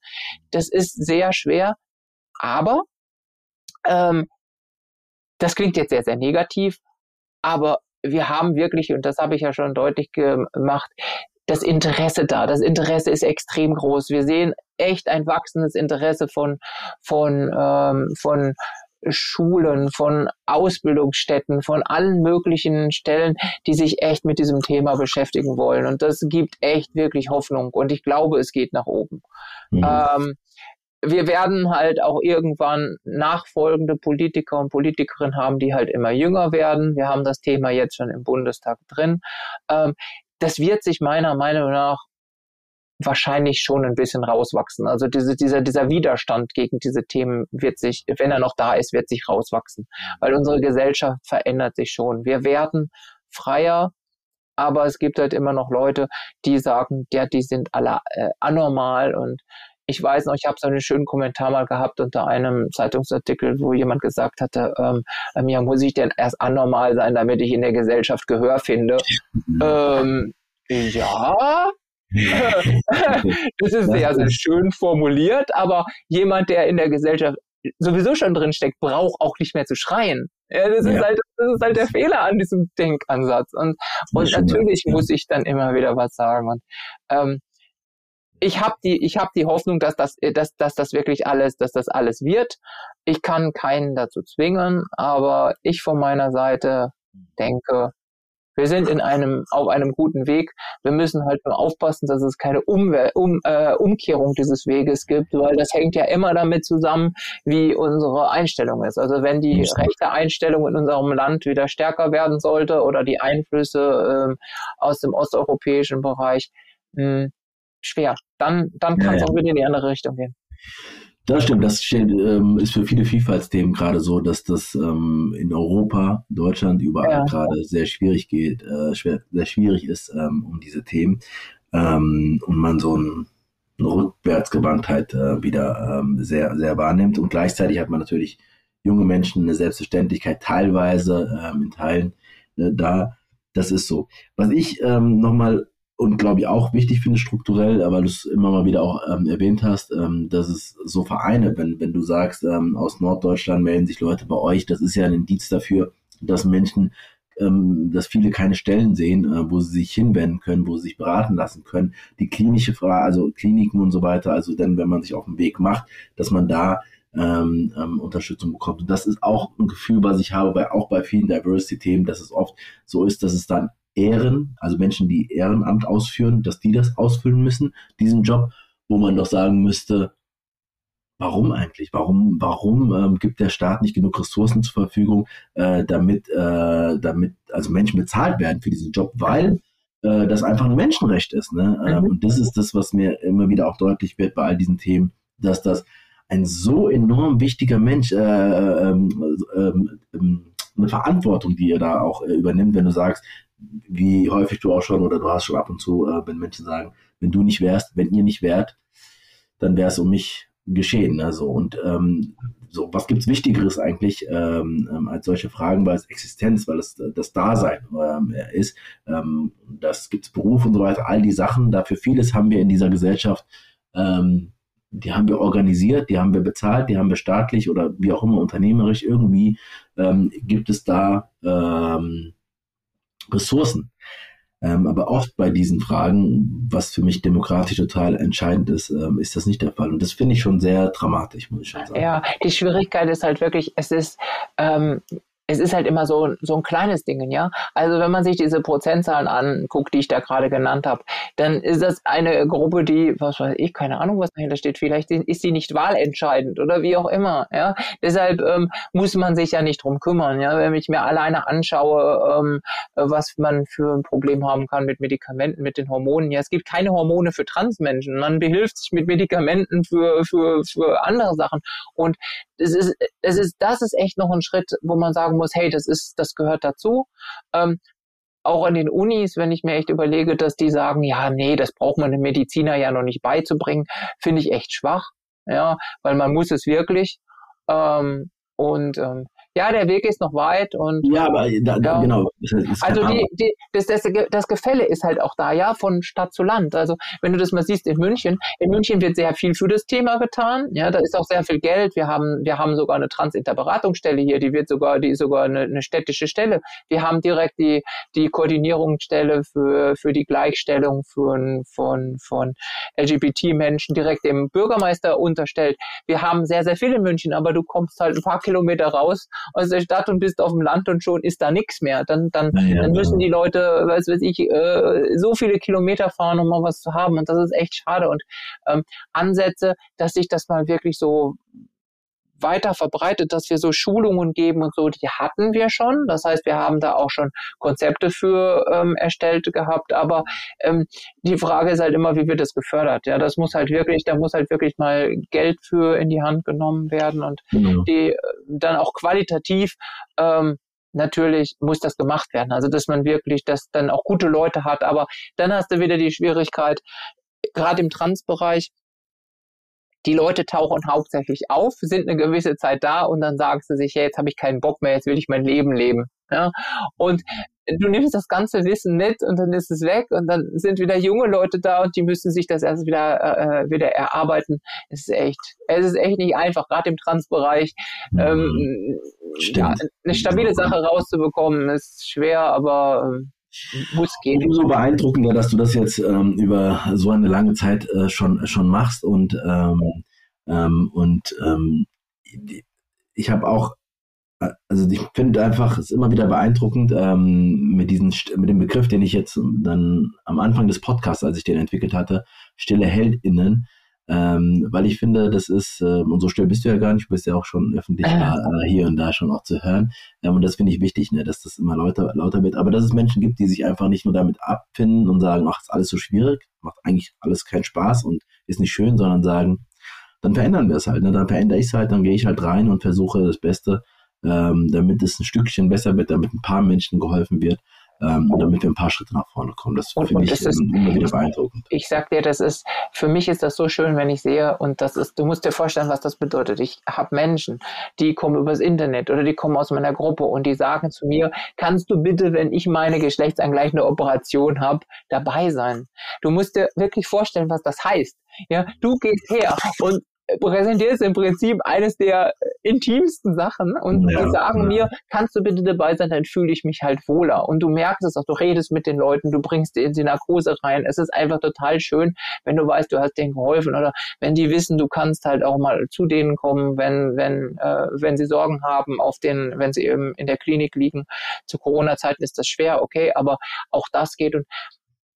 Das ist sehr schwer, aber ähm, das klingt jetzt sehr, sehr negativ, aber wir haben wirklich, und das habe ich ja schon deutlich gemacht, das Interesse da. Das Interesse ist extrem groß. Wir sehen echt ein wachsendes Interesse von, von, ähm, von Schulen, von Ausbildungsstätten, von allen möglichen Stellen, die sich echt mit diesem Thema beschäftigen wollen. Und das gibt echt wirklich Hoffnung. Und ich glaube, es geht nach oben. Mhm. Ähm, wir werden halt auch irgendwann nachfolgende Politiker und Politikerinnen haben, die halt immer jünger werden. Wir haben das Thema jetzt schon im Bundestag drin. Ähm, das wird sich meiner Meinung nach wahrscheinlich schon ein bisschen rauswachsen. Also diese, dieser, dieser Widerstand gegen diese Themen wird sich, wenn er noch da ist, wird sich rauswachsen. Weil unsere Gesellschaft verändert sich schon. Wir werden freier, aber es gibt halt immer noch Leute, die sagen, ja, die sind alle äh, anormal und ich weiß noch, ich habe so einen schönen Kommentar mal gehabt unter einem Zeitungsartikel, wo jemand gesagt hatte, ähm, ähm ja, muss ich denn erst anormal sein, damit ich in der Gesellschaft Gehör finde? ähm, ja, das ist sehr, sehr schön formuliert, aber jemand, der in der Gesellschaft sowieso schon drin steckt, braucht auch nicht mehr zu schreien. Ja, das, ja. Ist halt, das ist halt der Fehler an diesem Denkansatz. Und, und natürlich ja. muss ich dann immer wieder was sagen. Und ähm, ich habe die, ich habe die Hoffnung, dass das, dass, dass das wirklich alles, dass das alles wird. Ich kann keinen dazu zwingen, aber ich von meiner Seite denke, wir sind in einem, auf einem guten Weg. Wir müssen halt nur aufpassen, dass es keine Umwe um, äh, Umkehrung dieses Weges gibt, weil das hängt ja immer damit zusammen, wie unsere Einstellung ist. Also wenn die rechte Einstellung in unserem Land wieder stärker werden sollte oder die Einflüsse äh, aus dem osteuropäischen Bereich, mh, hm, schwer. Dann, dann kann es ja, ja. auch wieder in die andere Richtung gehen. Das stimmt, das ähm, ist für viele Vielfaltsthemen gerade so, dass das ähm, in Europa, Deutschland, überall ja. gerade sehr schwierig geht, äh, schwer, sehr schwierig ist ähm, um diese Themen und man so ein, eine Rückwärtsgewandtheit äh, wieder sehr, sehr wahrnimmt und gleichzeitig hat man natürlich junge Menschen eine Selbstverständlichkeit teilweise in Teilen äh, da. Das ist so. Was ich ähm, nochmal und glaube ich auch wichtig finde strukturell, weil du es immer mal wieder auch ähm, erwähnt hast, ähm, dass es so Vereine, wenn, wenn du sagst, ähm, aus Norddeutschland melden sich Leute bei euch, das ist ja ein Indiz dafür, dass Menschen, ähm, dass viele keine Stellen sehen, äh, wo sie sich hinwenden können, wo sie sich beraten lassen können. Die klinische Frage, also Kliniken und so weiter, also dann, wenn man sich auf den Weg macht, dass man da ähm, ähm, Unterstützung bekommt. Und das ist auch ein Gefühl, was ich habe, bei, auch bei vielen Diversity-Themen, dass es oft so ist, dass es dann Ehren, also Menschen, die Ehrenamt ausführen, dass die das ausfüllen müssen, diesen Job, wo man doch sagen müsste, warum eigentlich? Warum, warum ähm, gibt der Staat nicht genug Ressourcen zur Verfügung, äh, damit, äh, damit also Menschen bezahlt werden für diesen Job, weil äh, das einfach ein Menschenrecht ist. Ne? Ähm, und das ist das, was mir immer wieder auch deutlich wird bei all diesen Themen, dass das ein so enorm wichtiger Mensch, äh, ähm, ähm, ähm eine Verantwortung, die ihr da auch äh, übernimmt, wenn du sagst, wie häufig du auch schon oder du hast schon ab und zu, äh, wenn Menschen sagen, wenn du nicht wärst, wenn ihr nicht wärt, dann wäre es um mich geschehen. Also und ähm, so, was gibt's Wichtigeres eigentlich ähm, ähm, als solche Fragen, weil es Existenz, weil es das Dasein ähm, ist. Ähm, das gibt's Beruf und so weiter, all die Sachen. Dafür vieles haben wir in dieser Gesellschaft, ähm, die haben wir organisiert, die haben wir bezahlt, die haben wir staatlich oder wie auch immer unternehmerisch irgendwie ähm, gibt es da ähm, Ressourcen. Ähm, aber oft bei diesen Fragen, was für mich demokratisch total entscheidend ist, ähm, ist das nicht der Fall. Und das finde ich schon sehr dramatisch, muss ich schon sagen. Ja, die Schwierigkeit ist halt wirklich, es ist, ähm, es ist halt immer so, so ein kleines Ding, ja. Also wenn man sich diese Prozentzahlen anguckt, die ich da gerade genannt habe, dann ist das eine Gruppe, die, was weiß ich, keine Ahnung, was dahinter steht. Vielleicht ist sie nicht wahlentscheidend oder wie auch immer, ja. Deshalb ähm, muss man sich ja nicht drum kümmern, ja. Wenn ich mir alleine anschaue, ähm, was man für ein Problem haben kann mit Medikamenten, mit den Hormonen. Ja, es gibt keine Hormone für Transmenschen. Man behilft sich mit Medikamenten für, für, für andere Sachen. Und es ist, es ist, das ist echt noch ein Schritt, wo man sagen muss, hey, das ist, das gehört dazu. Ähm, auch an den Unis, wenn ich mir echt überlege, dass die sagen, ja, nee, das braucht man dem Mediziner ja noch nicht beizubringen, finde ich echt schwach, ja, weil man muss es wirklich. Ähm, und ähm, ja, der Weg ist noch weit und. Ja, aber da, ja. genau. also die, die, das, das, das Gefälle ist halt auch da, ja, von Stadt zu Land. Also wenn du das mal siehst in München, in München wird sehr viel für das Thema getan. Ja, da ist auch sehr viel Geld. Wir haben, wir haben sogar eine Transinterberatungsstelle hier, die wird sogar, die ist sogar eine, eine städtische Stelle. Wir haben direkt die, die Koordinierungsstelle für, für die Gleichstellung von, von, von LGBT-Menschen direkt dem Bürgermeister unterstellt. Wir haben sehr, sehr viel in München, aber du kommst halt ein paar Kilometer raus aus der Stadt und bist auf dem Land und schon ist da nichts mehr. Dann, dann, ja, dann müssen die Leute, weiß, weiß ich, äh, so viele Kilometer fahren, um mal was zu haben. Und das ist echt schade. Und ähm, Ansätze, dass sich das mal wirklich so weiter verbreitet, dass wir so Schulungen geben und so, die hatten wir schon. Das heißt, wir haben da auch schon Konzepte für ähm, erstellt gehabt. Aber ähm, die Frage ist halt immer, wie wird das gefördert? Ja, das muss halt wirklich, da muss halt wirklich mal Geld für in die Hand genommen werden und mhm. die dann auch qualitativ ähm, natürlich muss das gemacht werden. Also dass man wirklich, dass dann auch gute Leute hat. Aber dann hast du wieder die Schwierigkeit, gerade im Transbereich, die Leute tauchen hauptsächlich auf, sind eine gewisse Zeit da und dann sagst du sich, ja, jetzt habe ich keinen Bock mehr, jetzt will ich mein Leben leben. Ja? Und du nimmst das ganze Wissen mit und dann ist es weg und dann sind wieder junge Leute da und die müssen sich das erst wieder äh, wieder erarbeiten. Es ist echt, es ist echt nicht einfach, gerade im Transbereich ähm, ja, eine stabile Sache rauszubekommen, ist schwer, aber ähm, muss gehen. Umso beeindruckender, dass du das jetzt ähm, über so eine lange Zeit äh, schon, schon machst und, ähm, ähm, und ähm, ich habe auch, äh, also ich finde einfach, es ist immer wieder beeindruckend ähm, mit, diesen, mit dem Begriff, den ich jetzt dann am Anfang des Podcasts, als ich den entwickelt hatte, stille HeldInnen, ähm, weil ich finde, das ist, äh, und so still bist du ja gar nicht, du bist ja auch schon öffentlich äh. äh, hier und da schon auch zu hören. Ähm, und das finde ich wichtig, ne, dass das immer lauter, lauter wird. Aber dass es Menschen gibt, die sich einfach nicht nur damit abfinden und sagen, ach, ist alles so schwierig, macht eigentlich alles keinen Spaß und ist nicht schön, sondern sagen, dann verändern wir es halt. Ne? Dann verändere ich es halt, dann gehe ich halt rein und versuche das Beste, ähm, damit es ein Stückchen besser wird, damit ein paar Menschen geholfen wird ähm, damit wir ein paar Schritte nach vorne kommen. Das finde ich ist, immer wieder beeindruckend. Ich sag dir, das ist, für mich ist das so schön, wenn ich sehe, und das ist, du musst dir vorstellen, was das bedeutet. Ich habe Menschen, die kommen übers Internet oder die kommen aus meiner Gruppe und die sagen zu mir, kannst du bitte, wenn ich meine geschlechtsangleichende Operation habe, dabei sein? Du musst dir wirklich vorstellen, was das heißt. Ja, du gehst her und präsentierst im Prinzip eines der intimsten Sachen und ja, die sagen ja. mir, kannst du bitte dabei sein, dann fühle ich mich halt wohler. Und du merkst es auch, du redest mit den Leuten, du bringst die in die Narkose rein. Es ist einfach total schön, wenn du weißt, du hast denen geholfen oder wenn die wissen, du kannst halt auch mal zu denen kommen, wenn, wenn, äh, wenn sie Sorgen haben, auf den, wenn sie eben in der Klinik liegen. Zu Corona-Zeiten ist das schwer, okay, aber auch das geht und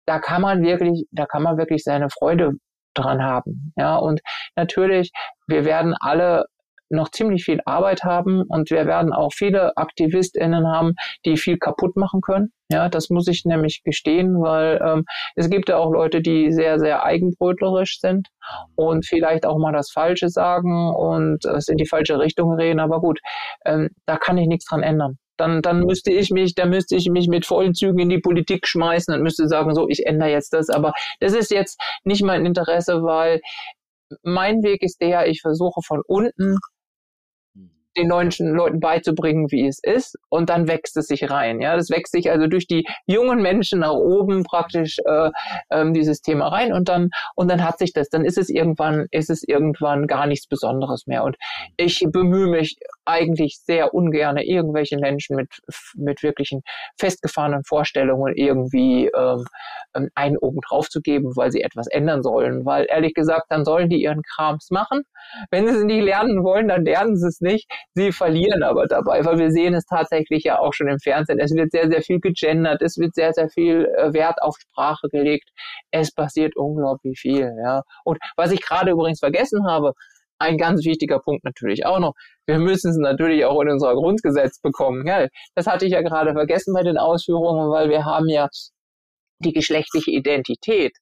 da kann man wirklich, da kann man wirklich seine Freude dran haben. Ja, und natürlich, wir werden alle noch ziemlich viel Arbeit haben und wir werden auch viele AktivistInnen haben, die viel kaputt machen können. Ja, das muss ich nämlich gestehen, weil ähm, es gibt ja auch Leute, die sehr, sehr eigenbrötlerisch sind und vielleicht auch mal das Falsche sagen und es in die falsche Richtung reden. Aber gut, ähm, da kann ich nichts dran ändern dann, dann müsste ich mich, dann müsste ich mich mit vollen Zügen in die Politik schmeißen und müsste sagen, so, ich ändere jetzt das. Aber das ist jetzt nicht mein Interesse, weil mein Weg ist der, ich versuche von unten den neuen Leuten beizubringen, wie es ist, und dann wächst es sich rein. Ja, das wächst sich also durch die jungen Menschen nach oben praktisch äh, ähm, dieses Thema rein und dann und dann hat sich das. Dann ist es irgendwann ist es irgendwann gar nichts Besonderes mehr. Und ich bemühe mich eigentlich sehr ungern irgendwelche Menschen mit mit wirklichen festgefahrenen Vorstellungen irgendwie ähm, ähm, einen oben drauf zu geben, weil sie etwas ändern sollen. Weil ehrlich gesagt, dann sollen die ihren Krams machen. Wenn sie es nicht lernen wollen, dann lernen sie es nicht. Sie verlieren aber dabei, weil wir sehen es tatsächlich ja auch schon im Fernsehen. Es wird sehr, sehr viel gegendert, es wird sehr, sehr viel äh, Wert auf Sprache gelegt. Es passiert unglaublich viel, ja. Und was ich gerade übrigens vergessen habe, ein ganz wichtiger Punkt natürlich auch noch. Wir müssen es natürlich auch in unser Grundgesetz bekommen. Ja, das hatte ich ja gerade vergessen bei den Ausführungen, weil wir haben ja die geschlechtliche Identität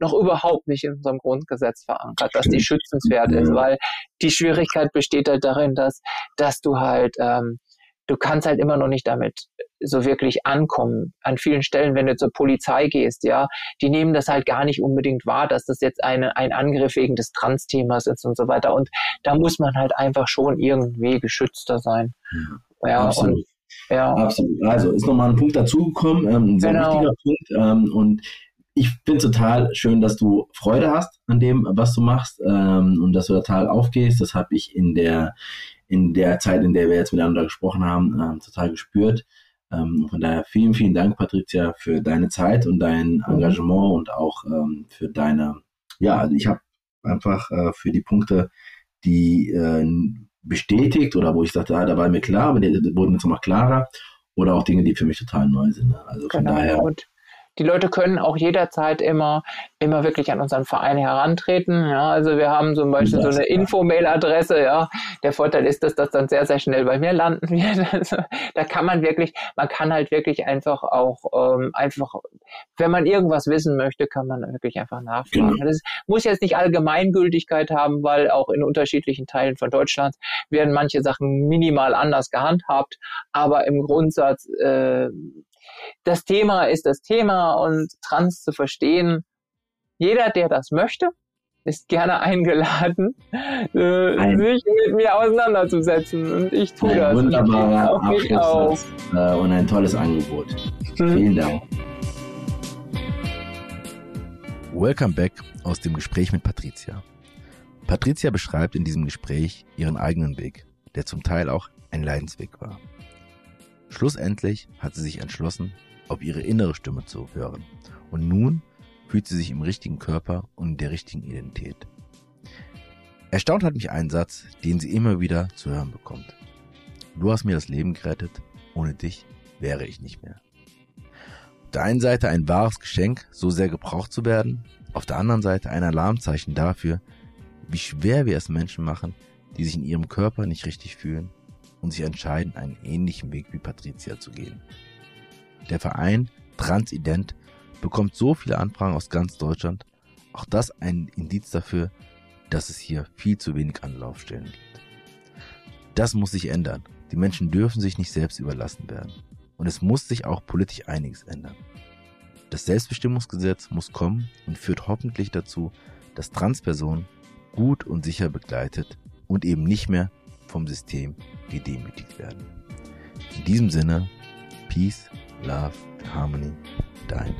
noch überhaupt nicht in unserem Grundgesetz verankert, dass die schützenswert ist, weil die Schwierigkeit besteht halt darin, dass, dass du halt, ähm, du kannst halt immer noch nicht damit so wirklich ankommen. An vielen Stellen, wenn du zur Polizei gehst, ja, die nehmen das halt gar nicht unbedingt wahr, dass das jetzt eine, ein Angriff wegen des Trans-Themas ist und so weiter. Und da muss man halt einfach schon irgendwie geschützter sein. Ja, absolut. Und, ja. Absolut. Also ist nochmal ein Punkt dazugekommen, ähm, ein sehr genau. wichtiger Punkt. Ähm, und ich finde total schön, dass du Freude hast an dem, was du machst ähm, und dass du total aufgehst. Das habe ich in der, in der Zeit, in der wir jetzt miteinander gesprochen haben, ähm, total gespürt. Ähm, von daher vielen, vielen Dank, Patricia, für deine Zeit und dein mhm. Engagement und auch ähm, für deine, ja, also ich habe einfach äh, für die Punkte, die äh, bestätigt oder wo ich sagte, ah, da war mir klar, aber die, die wurden jetzt nochmal klarer oder auch Dinge, die für mich total neu sind. Ne? Also von genau. daher. Und die Leute können auch jederzeit immer, immer wirklich an unseren Verein herantreten. Ja, also wir haben zum Beispiel das, so eine. Info-Mail-Adresse. Ja, der Vorteil ist, dass das dann sehr, sehr schnell bei mir landen wird. Also, da kann man wirklich, man kann halt wirklich einfach auch ähm, einfach, wenn man irgendwas wissen möchte, kann man wirklich einfach nachfragen. Genau. Das muss jetzt nicht Allgemeingültigkeit haben, weil auch in unterschiedlichen Teilen von Deutschland werden manche Sachen minimal anders gehandhabt. Aber im Grundsatz äh, das Thema ist das Thema und Trans zu verstehen. Jeder, der das möchte, ist gerne eingeladen, äh, sich mit mir auseinanderzusetzen. Und ich tue ein das. Wunderbarer Abschluss äh, und ein tolles Angebot. Mhm. Vielen Dank. Welcome back aus dem Gespräch mit Patricia. Patricia beschreibt in diesem Gespräch ihren eigenen Weg, der zum Teil auch ein Leidensweg war. Schlussendlich hat sie sich entschlossen, auf ihre innere Stimme zu hören. Und nun fühlt sie sich im richtigen Körper und in der richtigen Identität. Erstaunt hat mich ein Satz, den sie immer wieder zu hören bekommt. Du hast mir das Leben gerettet, ohne dich wäre ich nicht mehr. Auf der einen Seite ein wahres Geschenk, so sehr gebraucht zu werden, auf der anderen Seite ein Alarmzeichen dafür, wie schwer wir es Menschen machen, die sich in ihrem Körper nicht richtig fühlen und sich entscheiden, einen ähnlichen Weg wie Patricia zu gehen. Der Verein Transident bekommt so viele Anfragen aus ganz Deutschland. Auch das ein Indiz dafür, dass es hier viel zu wenig Anlaufstellen gibt. Das muss sich ändern. Die Menschen dürfen sich nicht selbst überlassen werden. Und es muss sich auch politisch einiges ändern. Das Selbstbestimmungsgesetz muss kommen und führt hoffentlich dazu, dass Transpersonen gut und sicher begleitet und eben nicht mehr vom System gedemütigt werden. In diesem Sinne, Peace, Love, Harmony, dein